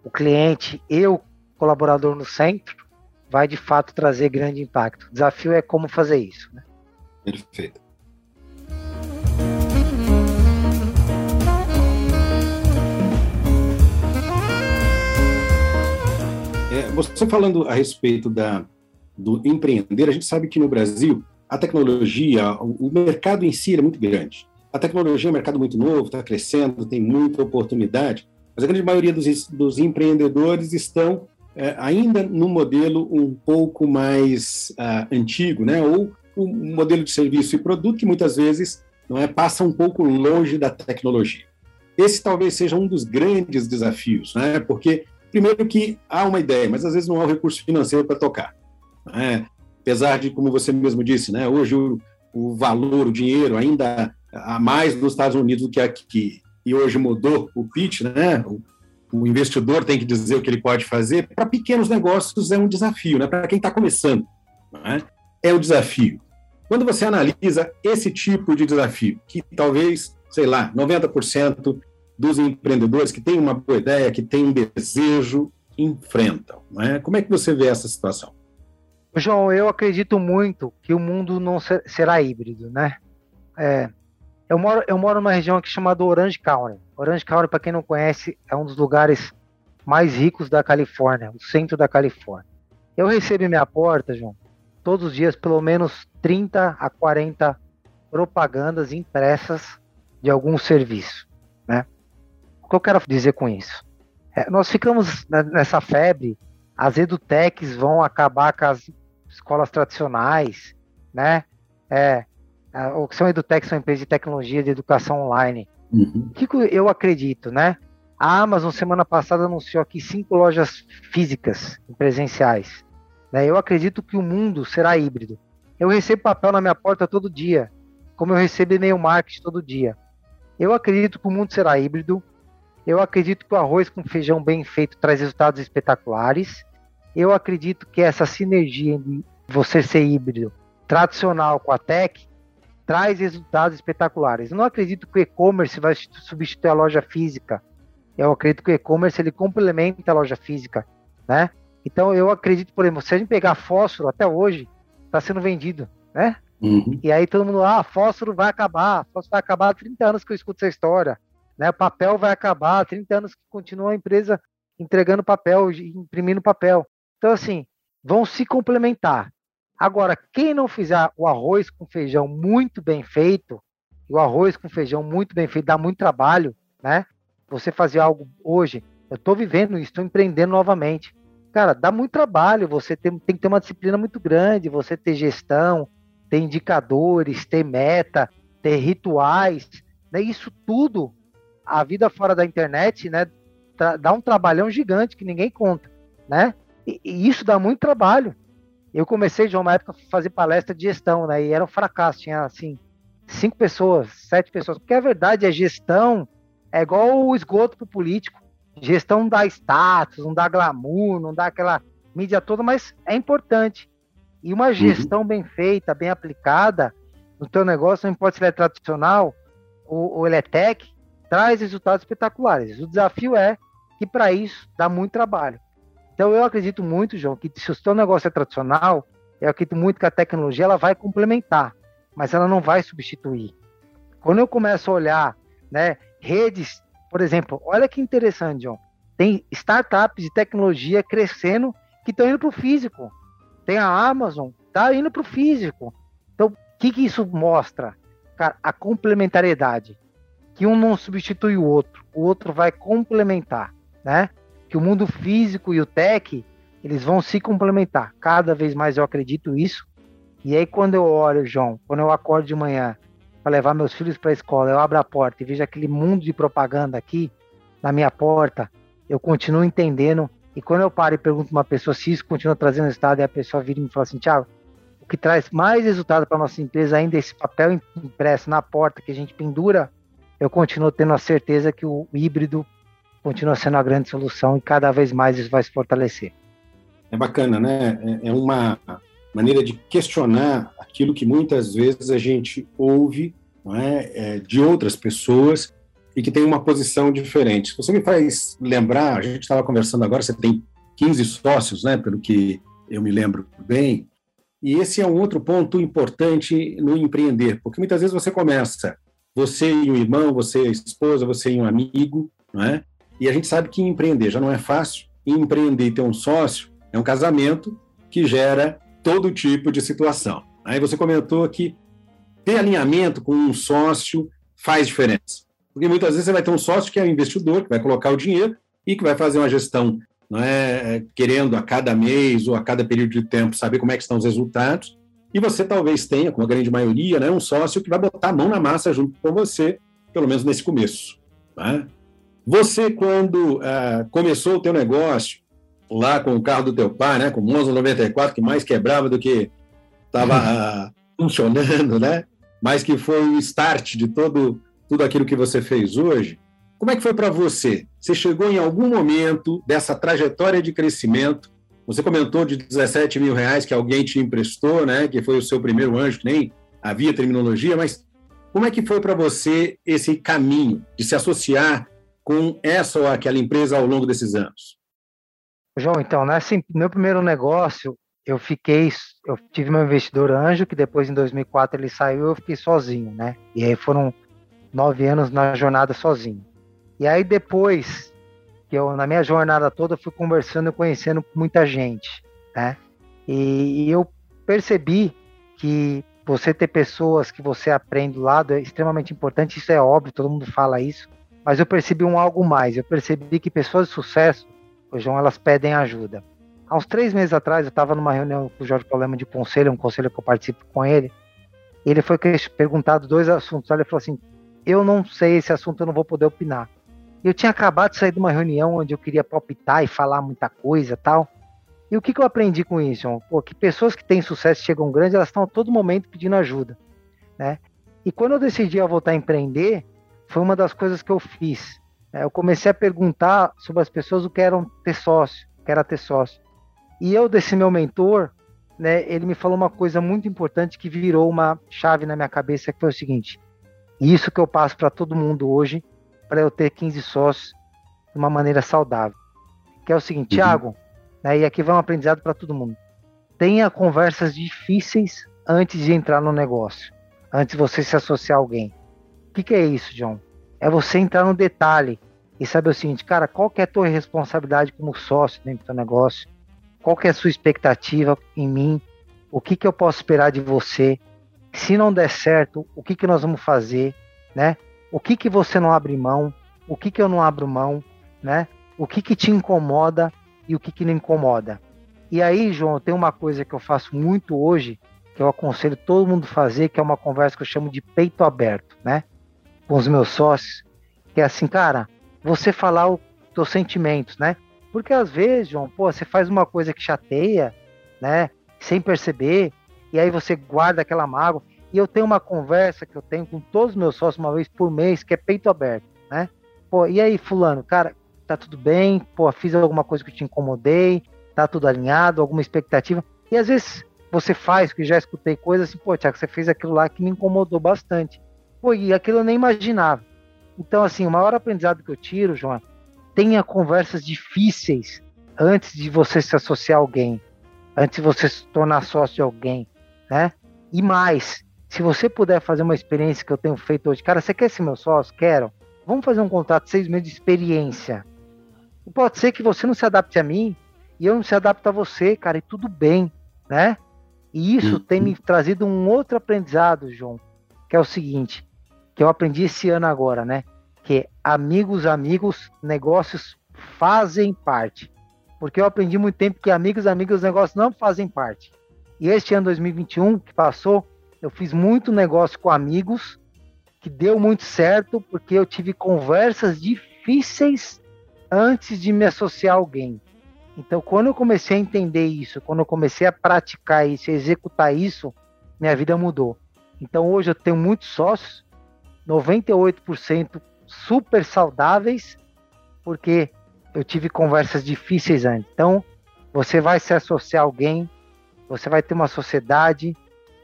o cliente e o colaborador no centro, vai de fato trazer grande impacto. O desafio é como fazer isso. Né? Perfeito. Você falando a respeito da, do empreender, a gente sabe que no Brasil a tecnologia, o, mercado em si é muito grande. A tecnologia é um mercado muito novo, está crescendo, tem muita oportunidade, mas a grande maioria dos, dos empreendedores estão é, ainda no modelo um pouco mais uh, antigo, né? ou um modelo de serviço e produto que muitas vezes não é, passa um pouco longe da tecnologia. Esse talvez seja um dos grandes desafios, né? porque Primeiro que há uma ideia, mas às vezes não há o recurso financeiro para tocar. Né? Apesar de, como você mesmo disse, né, hoje o, o valor, o dinheiro ainda há mais nos Estados Unidos do que aqui, e hoje mudou o pitch, né? O, o investidor tem que dizer o que ele pode fazer. Para pequenos negócios é um desafio, né? Para quem está começando, né? é um desafio. Quando você analisa esse tipo de desafio, que talvez, sei lá, 90% dos empreendedores que têm uma boa ideia, que têm um desejo, enfrentam. Não é? Como é que você vê essa situação? João, eu acredito muito que o mundo não ser, será híbrido, né? É, eu, moro, eu moro numa região aqui chamada Orange County. Orange County, para quem não conhece, é um dos lugares mais ricos da Califórnia, o centro da Califórnia. Eu recebo em minha porta, João, todos os dias pelo menos 30 a 40 propagandas impressas de algum serviço, né? O que eu quero dizer com isso? É, nós ficamos nessa febre, as edutechs vão acabar com as escolas tradicionais, né? É, o que são edutechs são empresas de tecnologia de educação online. Uhum. O que eu acredito, né? A Amazon semana passada anunciou aqui cinco lojas físicas presenciais. Né? Eu acredito que o mundo será híbrido. Eu recebo papel na minha porta todo dia, como eu recebo e-mail marketing todo dia. Eu acredito que o mundo será híbrido. Eu acredito que o arroz com feijão bem feito traz resultados espetaculares. Eu acredito que essa sinergia de você ser híbrido tradicional com a tech traz resultados espetaculares. Eu não acredito que o e-commerce vai substituir a loja física. Eu acredito que o e-commerce ele complementa a loja física, né? Então eu acredito, por exemplo, se a gente pegar fósforo até hoje está sendo vendido, né? Uhum. E aí todo mundo, ah, fósforo vai acabar, fósforo vai acabar há 30 anos que eu escuto essa história, né? O papel vai acabar, há 30 anos que continua a empresa entregando papel, imprimindo papel. Então assim, vão se complementar. Agora, quem não fizer o arroz com feijão muito bem feito, o arroz com feijão muito bem feito dá muito trabalho, né? Você fazer algo hoje, eu estou vivendo isso, estou empreendendo novamente. Cara, dá muito trabalho, você tem, tem que ter uma disciplina muito grande, você ter gestão, ter indicadores, ter meta, ter rituais, né? Isso tudo, a vida fora da internet, né? Dá um trabalhão gigante que ninguém conta, né? E, e isso dá muito trabalho. Eu comecei, de uma época, a fazer palestra de gestão, né? E era um fracasso, tinha, assim, cinco pessoas, sete pessoas. Porque a verdade é gestão é igual o esgoto pro político. Gestão não dá status, não dá glamour, não dá aquela mídia toda, mas é importante. E uma uhum. gestão uhum. bem feita, bem aplicada no teu negócio, não importa se ele é tradicional ou, ou ele é tech, traz resultados espetaculares. O desafio é que para isso dá muito trabalho. Então eu acredito muito, João, que se o seu negócio é tradicional, eu acredito muito que a tecnologia ela vai complementar, mas ela não vai substituir. Quando eu começo a olhar, né, redes, por exemplo, olha que interessante, João. Tem startups de tecnologia crescendo que estão indo para o físico. Tem a Amazon, está indo para o físico. Então, o que, que isso mostra? Cara, a complementariedade. Que um não substitui o outro, o outro vai complementar, né? Que o mundo físico e o tech, eles vão se complementar. Cada vez mais eu acredito isso. E aí, quando eu olho, João, quando eu acordo de manhã para levar meus filhos para a escola, eu abro a porta e vejo aquele mundo de propaganda aqui na minha porta, eu continuo entendendo. E quando eu paro e pergunto uma pessoa se isso continua trazendo resultado, e a pessoa vira e me fala assim: Tiago, o que traz mais resultado para nossa empresa ainda é esse papel impresso na porta que a gente pendura, eu continuo tendo a certeza que o híbrido continua sendo a grande solução e cada vez mais isso vai se fortalecer. É bacana, né? É, é uma maneira de questionar aquilo que muitas vezes a gente ouve é? É, de outras pessoas e que tem uma posição diferente. Você me faz lembrar, a gente estava conversando agora, você tem 15 sócios, né, pelo que eu me lembro bem, e esse é um outro ponto importante no empreender, porque muitas vezes você começa, você e um irmão, você e a esposa, você e um amigo, não é? E a gente sabe que empreender já não é fácil, empreender e ter um sócio é um casamento que gera todo tipo de situação. Aí você comentou que ter alinhamento com um sócio faz diferença. Porque muitas vezes você vai ter um sócio que é um investidor, que vai colocar o dinheiro e que vai fazer uma gestão, não é, é querendo a cada mês ou a cada período de tempo saber como é que estão os resultados. E você talvez tenha, como a grande maioria, né, um sócio que vai botar a mão na massa junto com você, pelo menos nesse começo. Tá? Você, quando ah, começou o teu negócio, lá com o carro do teu pai, né, com o Monza 94, que mais quebrava do que estava funcionando, né? Mas que foi o start de todo tudo aquilo que você fez hoje. Como é que foi para você? Você chegou em algum momento dessa trajetória de crescimento? Você comentou de 17 mil reais que alguém te emprestou, né? Que foi o seu primeiro anjo, que nem havia terminologia, mas como é que foi para você esse caminho de se associar com essa ou aquela empresa ao longo desses anos? João, então, nesse meu primeiro negócio, eu fiquei, eu tive meu investidor anjo, que depois em 2004 ele saiu, eu fiquei sozinho, né? E aí foram nove anos na jornada sozinho. E aí depois, que eu na minha jornada toda fui conversando e conhecendo muita gente, né? E, e eu percebi que você ter pessoas que você aprende do lado é extremamente importante, isso é óbvio, todo mundo fala isso, Mas eu percebi um algo mais. Eu percebi que pessoas de sucesso, João, elas pedem ajuda. Há uns três meses atrás, eu estava numa reunião com o Jorge Problema de conselho, um conselho que eu participo com ele. Ele foi perguntado dois assuntos. Ele falou assim: Eu não sei esse assunto, eu não vou poder opinar. Eu tinha acabado de sair de uma reunião onde eu queria palpitar e falar muita coisa tal. E o que, que eu aprendi com isso? Pô, que pessoas que têm sucesso chegam grandes, elas estão a todo momento pedindo ajuda. Né? E quando eu decidi voltar a empreender, foi uma das coisas que eu fiz. Né? Eu comecei a perguntar sobre as pessoas o que eram ter sócio, o que era ter sócio. E eu, desse meu mentor, né, ele me falou uma coisa muito importante que virou uma chave na minha cabeça, que foi o seguinte: isso que eu passo para todo mundo hoje, para eu ter 15 sócios de uma maneira saudável. Que é o seguinte, uhum. Thiago, né, e aqui vai um aprendizado para todo mundo. Tenha conversas difíceis antes de entrar no negócio, antes de você se associar a alguém. O que, que é isso, John? É você entrar no detalhe e saber o seguinte, cara, qual que é a tua responsabilidade como sócio dentro do negócio? Qual que é a sua expectativa em mim? O que, que eu posso esperar de você? Se não der certo, o que, que nós vamos fazer? Né? O que, que você não abre mão? O que, que eu não abro mão? Né? O que, que te incomoda e o que, que não incomoda? E aí, João, tem uma coisa que eu faço muito hoje, que eu aconselho todo mundo fazer, que é uma conversa que eu chamo de peito aberto, né? Com os meus sócios, que é assim, cara, você falar os seus sentimentos, né? Porque às vezes, João, pô, você faz uma coisa que chateia, né? Sem perceber, e aí você guarda aquela mágoa. E eu tenho uma conversa que eu tenho com todos os meus sócios uma vez por mês, que é peito aberto, né? Pô, e aí, fulano, cara, tá tudo bem? Pô, fiz alguma coisa que te incomodei? Tá tudo alinhado? Alguma expectativa? E às vezes você faz, que já escutei coisas assim, pô, Tiago, você fez aquilo lá que me incomodou bastante. Pô, e aquilo eu nem imaginava. Então, assim, o maior aprendizado que eu tiro, João, tenha conversas difíceis antes de você se associar a alguém, antes de você se tornar sócio de alguém, né? E mais, se você puder fazer uma experiência que eu tenho feito hoje, cara, você quer ser meu sócio? Quero. Vamos fazer um contrato de seis meses de experiência. E pode ser que você não se adapte a mim e eu não se adapte a você, cara, e tudo bem, né? E isso uhum. tem me trazido um outro aprendizado, João, que é o seguinte, que eu aprendi esse ano agora, né? que amigos, amigos, negócios fazem parte. Porque eu aprendi muito tempo que amigos, amigos, negócios não fazem parte. E este ano 2021 que passou, eu fiz muito negócio com amigos, que deu muito certo, porque eu tive conversas difíceis antes de me associar a alguém. Então, quando eu comecei a entender isso, quando eu comecei a praticar isso, a executar isso, minha vida mudou. Então, hoje eu tenho muitos sócios, 98% super saudáveis, porque eu tive conversas difíceis antes. Então, você vai se associar a alguém, você vai ter uma sociedade,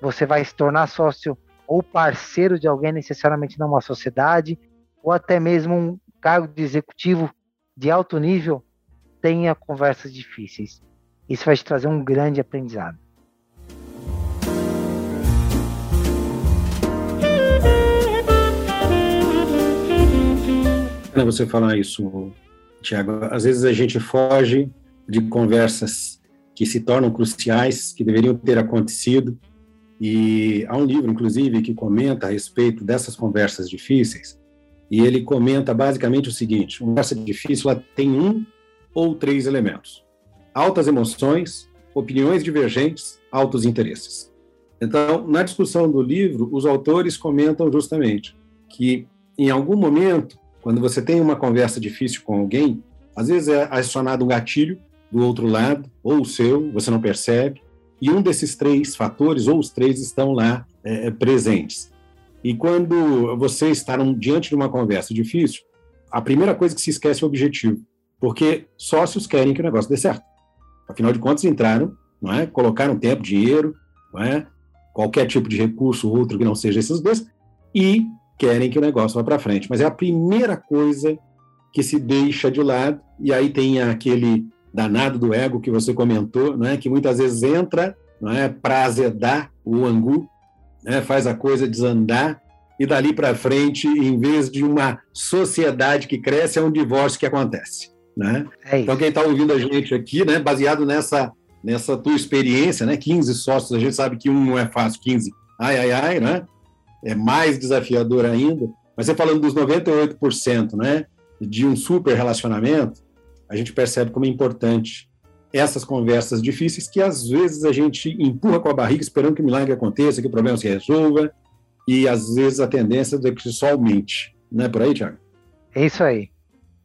você vai se tornar sócio ou parceiro de alguém, necessariamente não uma sociedade, ou até mesmo um cargo de executivo de alto nível, tenha conversas difíceis. Isso vai te trazer um grande aprendizado. bacana você falar isso, Tiago. Às vezes a gente foge de conversas que se tornam cruciais, que deveriam ter acontecido. E há um livro, inclusive, que comenta a respeito dessas conversas difíceis. E ele comenta basicamente o seguinte: uma conversa difícil ela tem um ou três elementos: altas emoções, opiniões divergentes, altos interesses. Então, na discussão do livro, os autores comentam justamente que, em algum momento, quando você tem uma conversa difícil com alguém, às vezes é acionado um gatilho do outro lado, ou o seu, você não percebe, e um desses três fatores, ou os três, estão lá é, é presentes. E quando você está num, diante de uma conversa difícil, a primeira coisa que se esquece é o objetivo, porque sócios querem que o negócio dê certo. Afinal de contas, entraram, não é? colocaram tempo, dinheiro, não é? qualquer tipo de recurso, outro que não seja esses dois, e querem que o negócio vá para frente. Mas é a primeira coisa que se deixa de lado, e aí tem aquele danado do ego que você comentou, não é? que muitas vezes entra não é? para azedar o angu, né? faz a coisa desandar, e dali para frente, em vez de uma sociedade que cresce, é um divórcio que acontece. Né? É então, quem está ouvindo a gente aqui, né, baseado nessa, nessa tua experiência, né, 15 sócios, a gente sabe que um não é fácil, 15, ai, ai, ai, né? é mais desafiador ainda. Mas você falando dos 98%, né, de um super relacionamento, a gente percebe como é importante essas conversas difíceis que às vezes a gente empurra com a barriga esperando que o milagre aconteça, que o problema se resolva, e às vezes a tendência é que só aumente. Não é por aí, Tiago? É isso aí.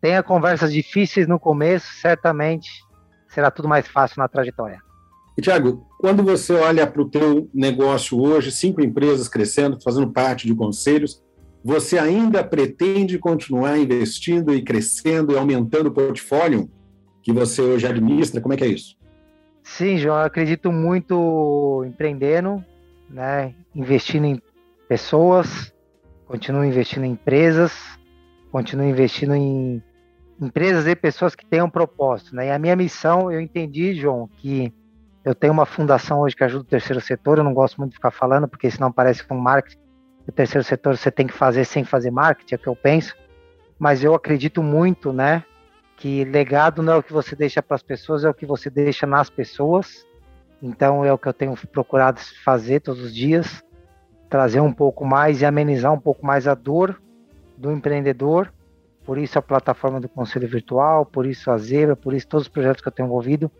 Tenha conversas difíceis no começo, certamente será tudo mais fácil na trajetória. E, Tiago, quando você olha para o teu negócio hoje, cinco empresas crescendo, fazendo parte de conselhos, você ainda pretende continuar investindo e crescendo e aumentando o portfólio que você hoje administra? Como é que é isso? Sim, João, eu acredito muito empreendendo, né, investindo em pessoas, continuo investindo em empresas, continuo investindo em empresas e pessoas que tenham propósito, né? E a minha missão, eu entendi, João, que eu tenho uma fundação hoje que ajuda o terceiro setor, eu não gosto muito de ficar falando, porque senão parece um marketing, o terceiro setor você tem que fazer sem fazer marketing, é o que eu penso, mas eu acredito muito, né, que legado não é o que você deixa para as pessoas, é o que você deixa nas pessoas, então é o que eu tenho procurado fazer todos os dias, trazer um pouco mais e amenizar um pouco mais a dor do empreendedor, por isso a plataforma do Conselho Virtual, por isso a Zebra, por isso todos os projetos que eu tenho envolvido,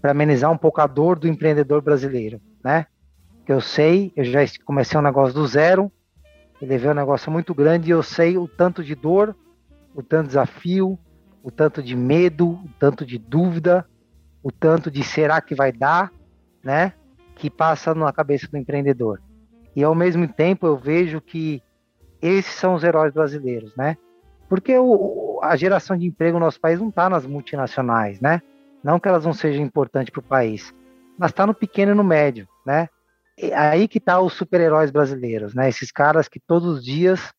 para amenizar um pouco a dor do empreendedor brasileiro, né? Eu sei, eu já comecei um negócio do zero, e levei um negócio muito grande e eu sei o tanto de dor, o tanto de desafio, o tanto de medo, o tanto de dúvida, o tanto de será que vai dar, né? Que passa na cabeça do empreendedor. E ao mesmo tempo eu vejo que esses são os heróis brasileiros, né? Porque o, a geração de emprego no nosso país não está nas multinacionais, né? Não que elas não sejam importantes para o país, mas está no pequeno e no médio, né? E aí que tá os super-heróis brasileiros, né? Esses caras que todos os dias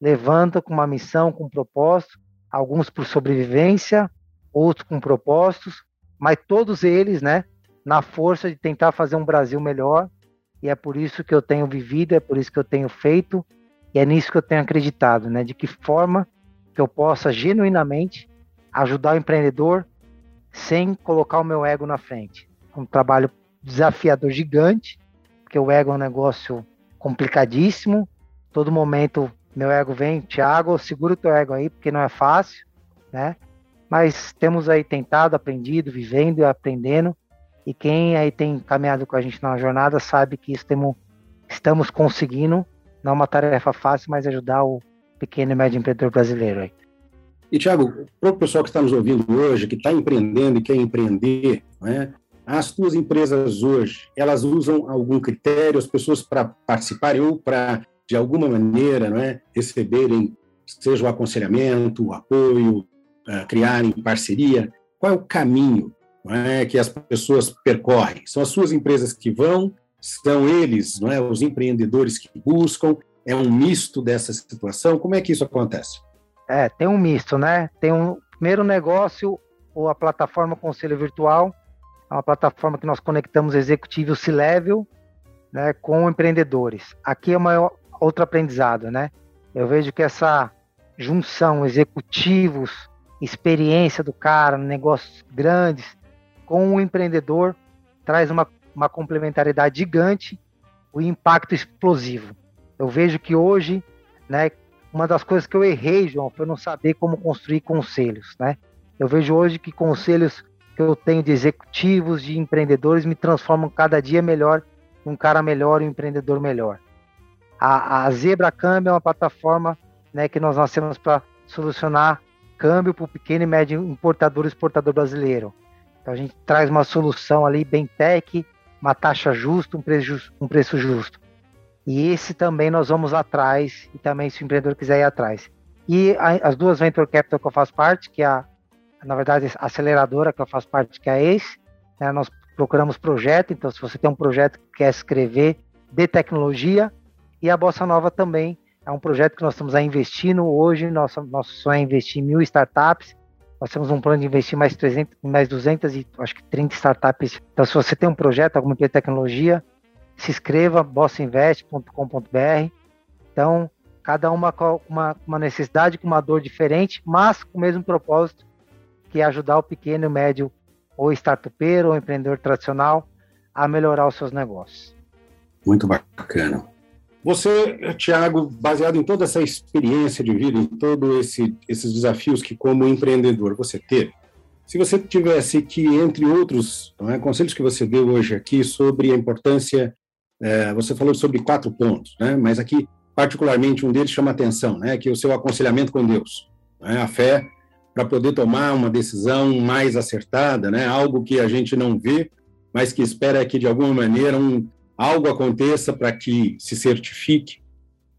levantam com uma missão, com um propósito, alguns por sobrevivência, outros com propósitos, mas todos eles, né, na força de tentar fazer um Brasil melhor. E é por isso que eu tenho vivido, é por isso que eu tenho feito, e é nisso que eu tenho acreditado, né? De que forma que eu possa genuinamente ajudar o empreendedor sem colocar o meu ego na frente. Um trabalho desafiador gigante, porque o ego é um negócio complicadíssimo. Todo momento meu ego vem, Thiago, segura o teu ego aí, porque não é fácil, né? Mas temos aí tentado, aprendido, vivendo e aprendendo. E quem aí tem caminhado com a gente na jornada sabe que temos, estamos conseguindo, não é uma tarefa fácil, mas ajudar o, pequeno e médio empreendedor brasileiro. Aí. E, Tiago, para o pessoal que está nos ouvindo hoje, que está empreendendo e quer empreender, né, as tuas empresas hoje, elas usam algum critério, as pessoas para participarem ou para, de alguma maneira, né, receberem, seja o aconselhamento, o apoio, uh, criarem parceria? Qual é o caminho é, que as pessoas percorrem? São as suas empresas que vão, são eles, não é, os empreendedores que buscam, é um misto dessa situação? Como é que isso acontece? É, tem um misto, né? Tem um primeiro negócio, ou a plataforma Conselho Virtual, é uma plataforma que nós conectamos executivos C-level né, com empreendedores. Aqui é uma outro aprendizado, né? Eu vejo que essa junção executivos, experiência do cara, negócios grandes, com o empreendedor traz uma, uma complementaridade gigante, o impacto explosivo. Eu vejo que hoje, né, uma das coisas que eu errei, João, foi não saber como construir conselhos, né? Eu vejo hoje que conselhos que eu tenho de executivos, de empreendedores, me transformam cada dia melhor, um cara melhor, um empreendedor melhor. A, a Zebra Câmbio é uma plataforma né, que nós nascemos para solucionar câmbio para o pequeno e médio importador e exportador brasileiro. Então a gente traz uma solução ali bem tech, uma taxa justa, um preço justo. Um preço justo. E esse também nós vamos atrás, e também se o empreendedor quiser ir atrás. E a, as duas Venture Capital que eu faço parte, que é a, na verdade, aceleradora que eu faço parte, que é a ACE, né, nós procuramos projeto, então se você tem um projeto que quer escrever de tecnologia, e a Bossa Nova também é um projeto que nós estamos a investindo hoje, nosso, nosso sonho é investir em mil startups, nós temos um plano de investir mais 300, mais 200 e acho que 30 startups. Então, se você tem um projeto, alguma de tecnologia, se inscreva, bossainvest.com.br. Então, cada uma com uma, uma necessidade, com uma dor diferente, mas com o mesmo propósito, que é ajudar o pequeno, médio, ou startupeiro, ou empreendedor tradicional a melhorar os seus negócios. Muito bacana. Você, Tiago, baseado em toda essa experiência de vida, em todos esse, esses desafios que, como empreendedor, você teve, se você tivesse que, entre outros é, conselhos que você deu hoje aqui sobre a importância, é, você falou sobre quatro pontos, né, mas aqui, particularmente, um deles chama atenção, né, que é o seu aconselhamento com Deus, né, a fé para poder tomar uma decisão mais acertada, né, algo que a gente não vê, mas que espera que, de alguma maneira, um, algo aconteça para que se certifique.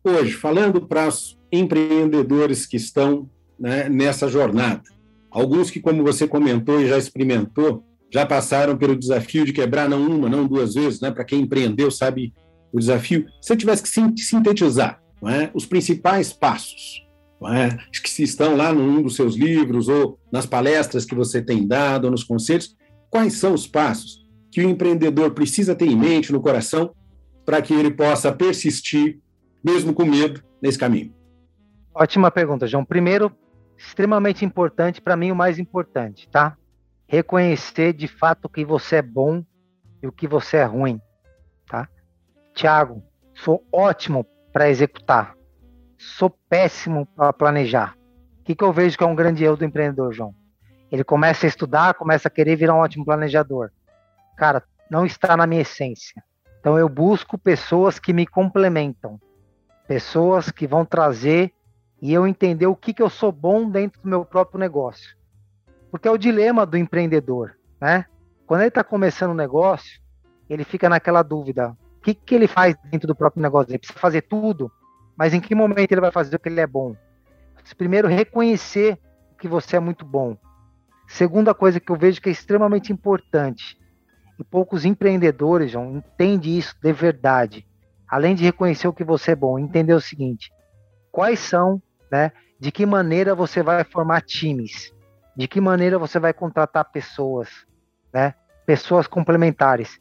Hoje, falando para os empreendedores que estão né, nessa jornada, alguns que, como você comentou e já experimentou, já passaram pelo desafio de quebrar não uma, não duas vezes, né? Para quem empreendeu sabe o desafio. Se você tivesse que sintetizar é? os principais passos, é? que se estão lá num dos seus livros ou nas palestras que você tem dado, ou nos conselhos, quais são os passos que o empreendedor precisa ter em mente, no coração, para que ele possa persistir, mesmo com medo, nesse caminho? Ótima pergunta, João. Primeiro, extremamente importante, para mim o mais importante, tá? Reconhecer de fato que você é bom e o que você é ruim, tá? Tiago, sou ótimo para executar, sou péssimo para planejar. O que, que eu vejo que é um grande erro do empreendedor, João? Ele começa a estudar, começa a querer virar um ótimo planejador cara, não está na minha essência. Então eu busco pessoas que me complementam, pessoas que vão trazer e eu entender o que, que eu sou bom dentro do meu próprio negócio. Porque é o dilema do empreendedor, né? Quando ele está começando um negócio, ele fica naquela dúvida: o que, que ele faz dentro do próprio negócio? Ele precisa fazer tudo, mas em que momento ele vai fazer o que ele é bom? Primeiro, reconhecer que você é muito bom. Segunda coisa que eu vejo que é extremamente importante, e poucos empreendedores, João, entendem isso de verdade. Além de reconhecer o que você é bom, entender o seguinte: quais são, né? De que maneira você vai formar times? De que maneira você vai contratar pessoas, né? Pessoas complementares.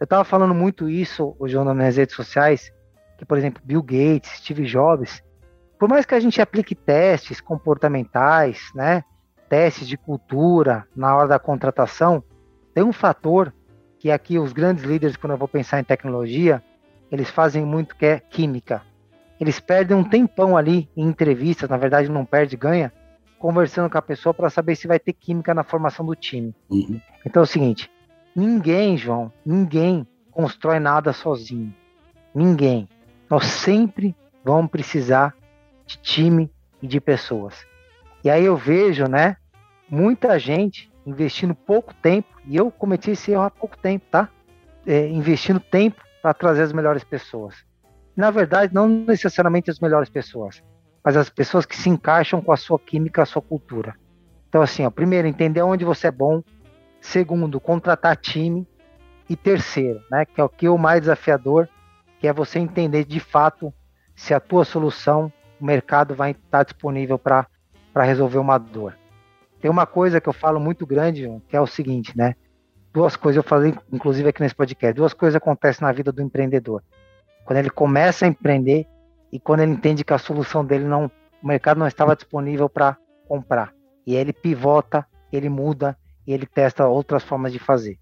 Eu estava falando muito isso, João, nas minhas redes sociais, que, por exemplo, Bill Gates, Steve Jobs, por mais que a gente aplique testes comportamentais, né? Testes de cultura na hora da contratação, tem um fator que aqui os grandes líderes, quando eu vou pensar em tecnologia, eles fazem muito que é química. Eles perdem um tempão ali em entrevistas, na verdade não perde, ganha, conversando com a pessoa para saber se vai ter química na formação do time. Uhum. Então é o seguinte, ninguém, João, ninguém constrói nada sozinho. Ninguém. Nós sempre vamos precisar de time e de pessoas. E aí eu vejo, né, muita gente investindo pouco tempo, e eu cometi esse erro há pouco tempo, tá? É, investindo tempo para trazer as melhores pessoas. Na verdade, não necessariamente as melhores pessoas, mas as pessoas que se encaixam com a sua química, a sua cultura. Então, assim, ó, primeiro, entender onde você é bom. Segundo, contratar time. E terceiro, né, que é o que é o mais desafiador, que é você entender de fato se a tua solução, o mercado vai estar disponível para resolver uma dor. Tem uma coisa que eu falo muito grande, que é o seguinte, né? Duas coisas, eu falei inclusive aqui nesse podcast, duas coisas acontecem na vida do empreendedor. Quando ele começa a empreender e quando ele entende que a solução dele não, o mercado não estava disponível para comprar. E ele pivota, ele muda e ele testa outras formas de fazer.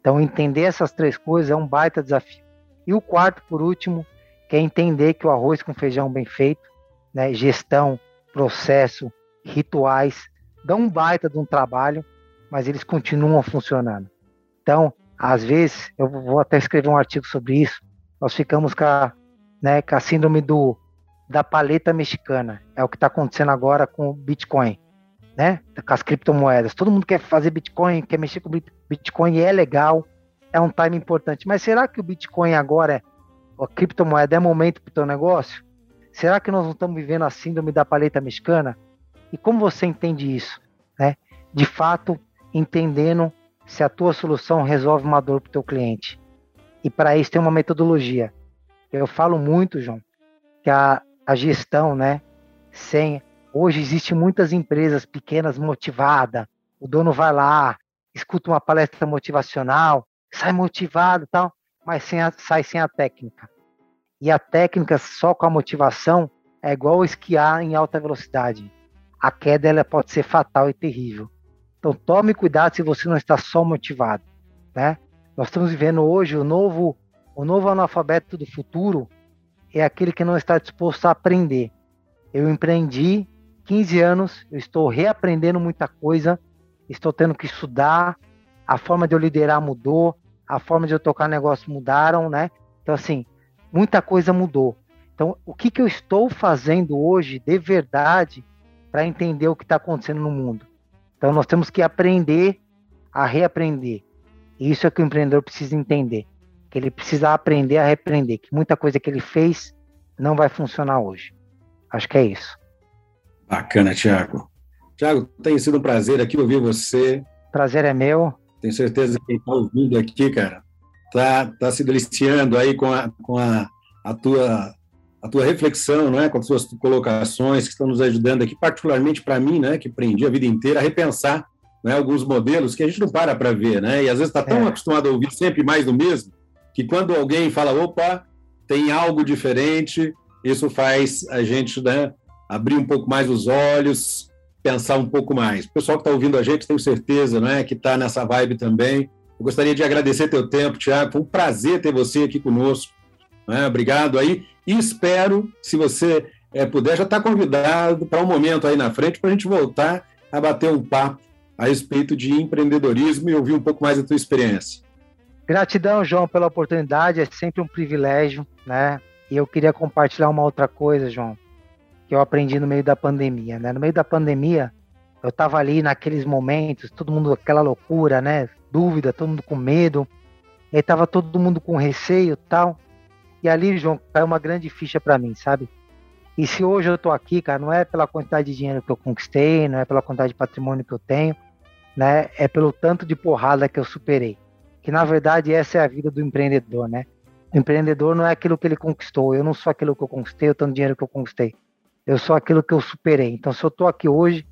Então entender essas três coisas é um baita desafio. E o quarto, por último, que é entender que o arroz com feijão bem feito, né, gestão, processo, rituais, dão um baita de um trabalho, mas eles continuam funcionando. Então, às vezes, eu vou até escrever um artigo sobre isso, nós ficamos com a, né, com a síndrome do, da paleta mexicana. É o que está acontecendo agora com o Bitcoin, né? Com as criptomoedas. Todo mundo quer fazer Bitcoin, quer mexer com Bitcoin, e é legal, é um time importante. Mas será que o Bitcoin agora, é, a criptomoeda, é momento para o teu negócio? Será que nós não estamos vivendo a síndrome da paleta mexicana? E como você entende isso? Né? De fato, entendendo se a tua solução resolve uma dor para o teu cliente. E para isso tem uma metodologia. Eu falo muito, João, que a, a gestão, né, sem hoje existem muitas empresas pequenas motivadas. O dono vai lá, escuta uma palestra motivacional, sai motivado, tal, mas sem a, sai sem a técnica. E a técnica só com a motivação é igual esquiar em alta velocidade a queda ela pode ser fatal e terrível. Então tome cuidado se você não está só motivado, né? Nós estamos vivendo hoje o novo o novo analfabeto do futuro é aquele que não está disposto a aprender. Eu empreendi 15 anos, eu estou reaprendendo muita coisa, estou tendo que estudar, a forma de eu liderar mudou, a forma de eu tocar negócio mudaram, né? Então, assim, muita coisa mudou. Então, o que, que eu estou fazendo hoje de verdade para entender o que está acontecendo no mundo? Então, nós temos que aprender a reaprender. E isso é que o empreendedor precisa entender. Que ele precisa aprender a repreender. Que muita coisa que ele fez não vai funcionar hoje. Acho que é isso. Bacana, Tiago. Tiago, tem sido um prazer aqui ouvir você. Prazer é meu. Tenho certeza que quem está ouvindo aqui, cara, tá, tá se deliciando aí com a, com a, a tua a tua reflexão, né, com as suas colocações que estão nos ajudando aqui, particularmente para mim, né, que aprendi a vida inteira a repensar né, alguns modelos que a gente não para para ver, né, e às vezes está tão é. acostumado a ouvir sempre mais do mesmo, que quando alguém fala, opa, tem algo diferente, isso faz a gente né, abrir um pouco mais os olhos, pensar um pouco mais. O pessoal que está ouvindo a gente, tenho certeza, né, que está nessa vibe também. Eu gostaria de agradecer teu tempo, Tiago. Foi um prazer ter você aqui conosco. Né? Obrigado aí. E espero, se você é, puder, já está convidado para um momento aí na frente para a gente voltar a bater um papo a respeito de empreendedorismo e ouvir um pouco mais da tua experiência. Gratidão, João, pela oportunidade. É sempre um privilégio, né? E eu queria compartilhar uma outra coisa, João, que eu aprendi no meio da pandemia, né? No meio da pandemia, eu estava ali naqueles momentos, todo mundo aquela loucura, né? Dúvida, todo mundo com medo. E aí tava todo mundo com receio, tal. E ali, João, caiu uma grande ficha para mim, sabe? E se hoje eu tô aqui, cara, não é pela quantidade de dinheiro que eu conquistei, não é pela quantidade de patrimônio que eu tenho, né? É pelo tanto de porrada que eu superei. Que na verdade essa é a vida do empreendedor, né? O empreendedor não é aquilo que ele conquistou. Eu não sou aquilo que eu conquistei, o tanto de dinheiro que eu conquistei. Eu sou aquilo que eu superei. Então, se eu tô aqui hoje,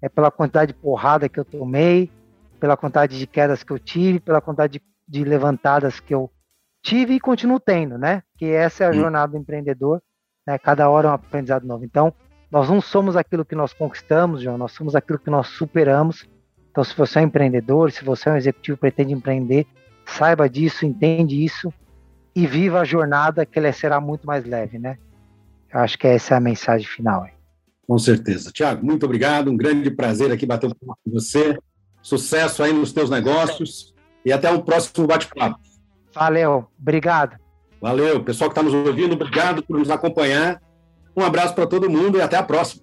é pela quantidade de porrada que eu tomei, pela quantidade de quedas que eu tive, pela quantidade de, de levantadas que eu tive e continuo tendo, né? Que essa é a jornada do empreendedor, né? Cada hora é um aprendizado novo. Então, nós não somos aquilo que nós conquistamos, João, nós somos aquilo que nós superamos. Então, se você é um empreendedor, se você é um executivo pretende empreender, saiba disso, entende isso e viva a jornada que ela será muito mais leve, né? Eu acho que essa é a mensagem final. Hein? Com certeza. Tiago, muito obrigado, um grande prazer aqui bater um papo com você. Sucesso aí nos teus negócios e até o próximo bate-papo. Valeu, obrigado. Valeu, pessoal que está nos ouvindo, obrigado por nos acompanhar. Um abraço para todo mundo e até a próxima.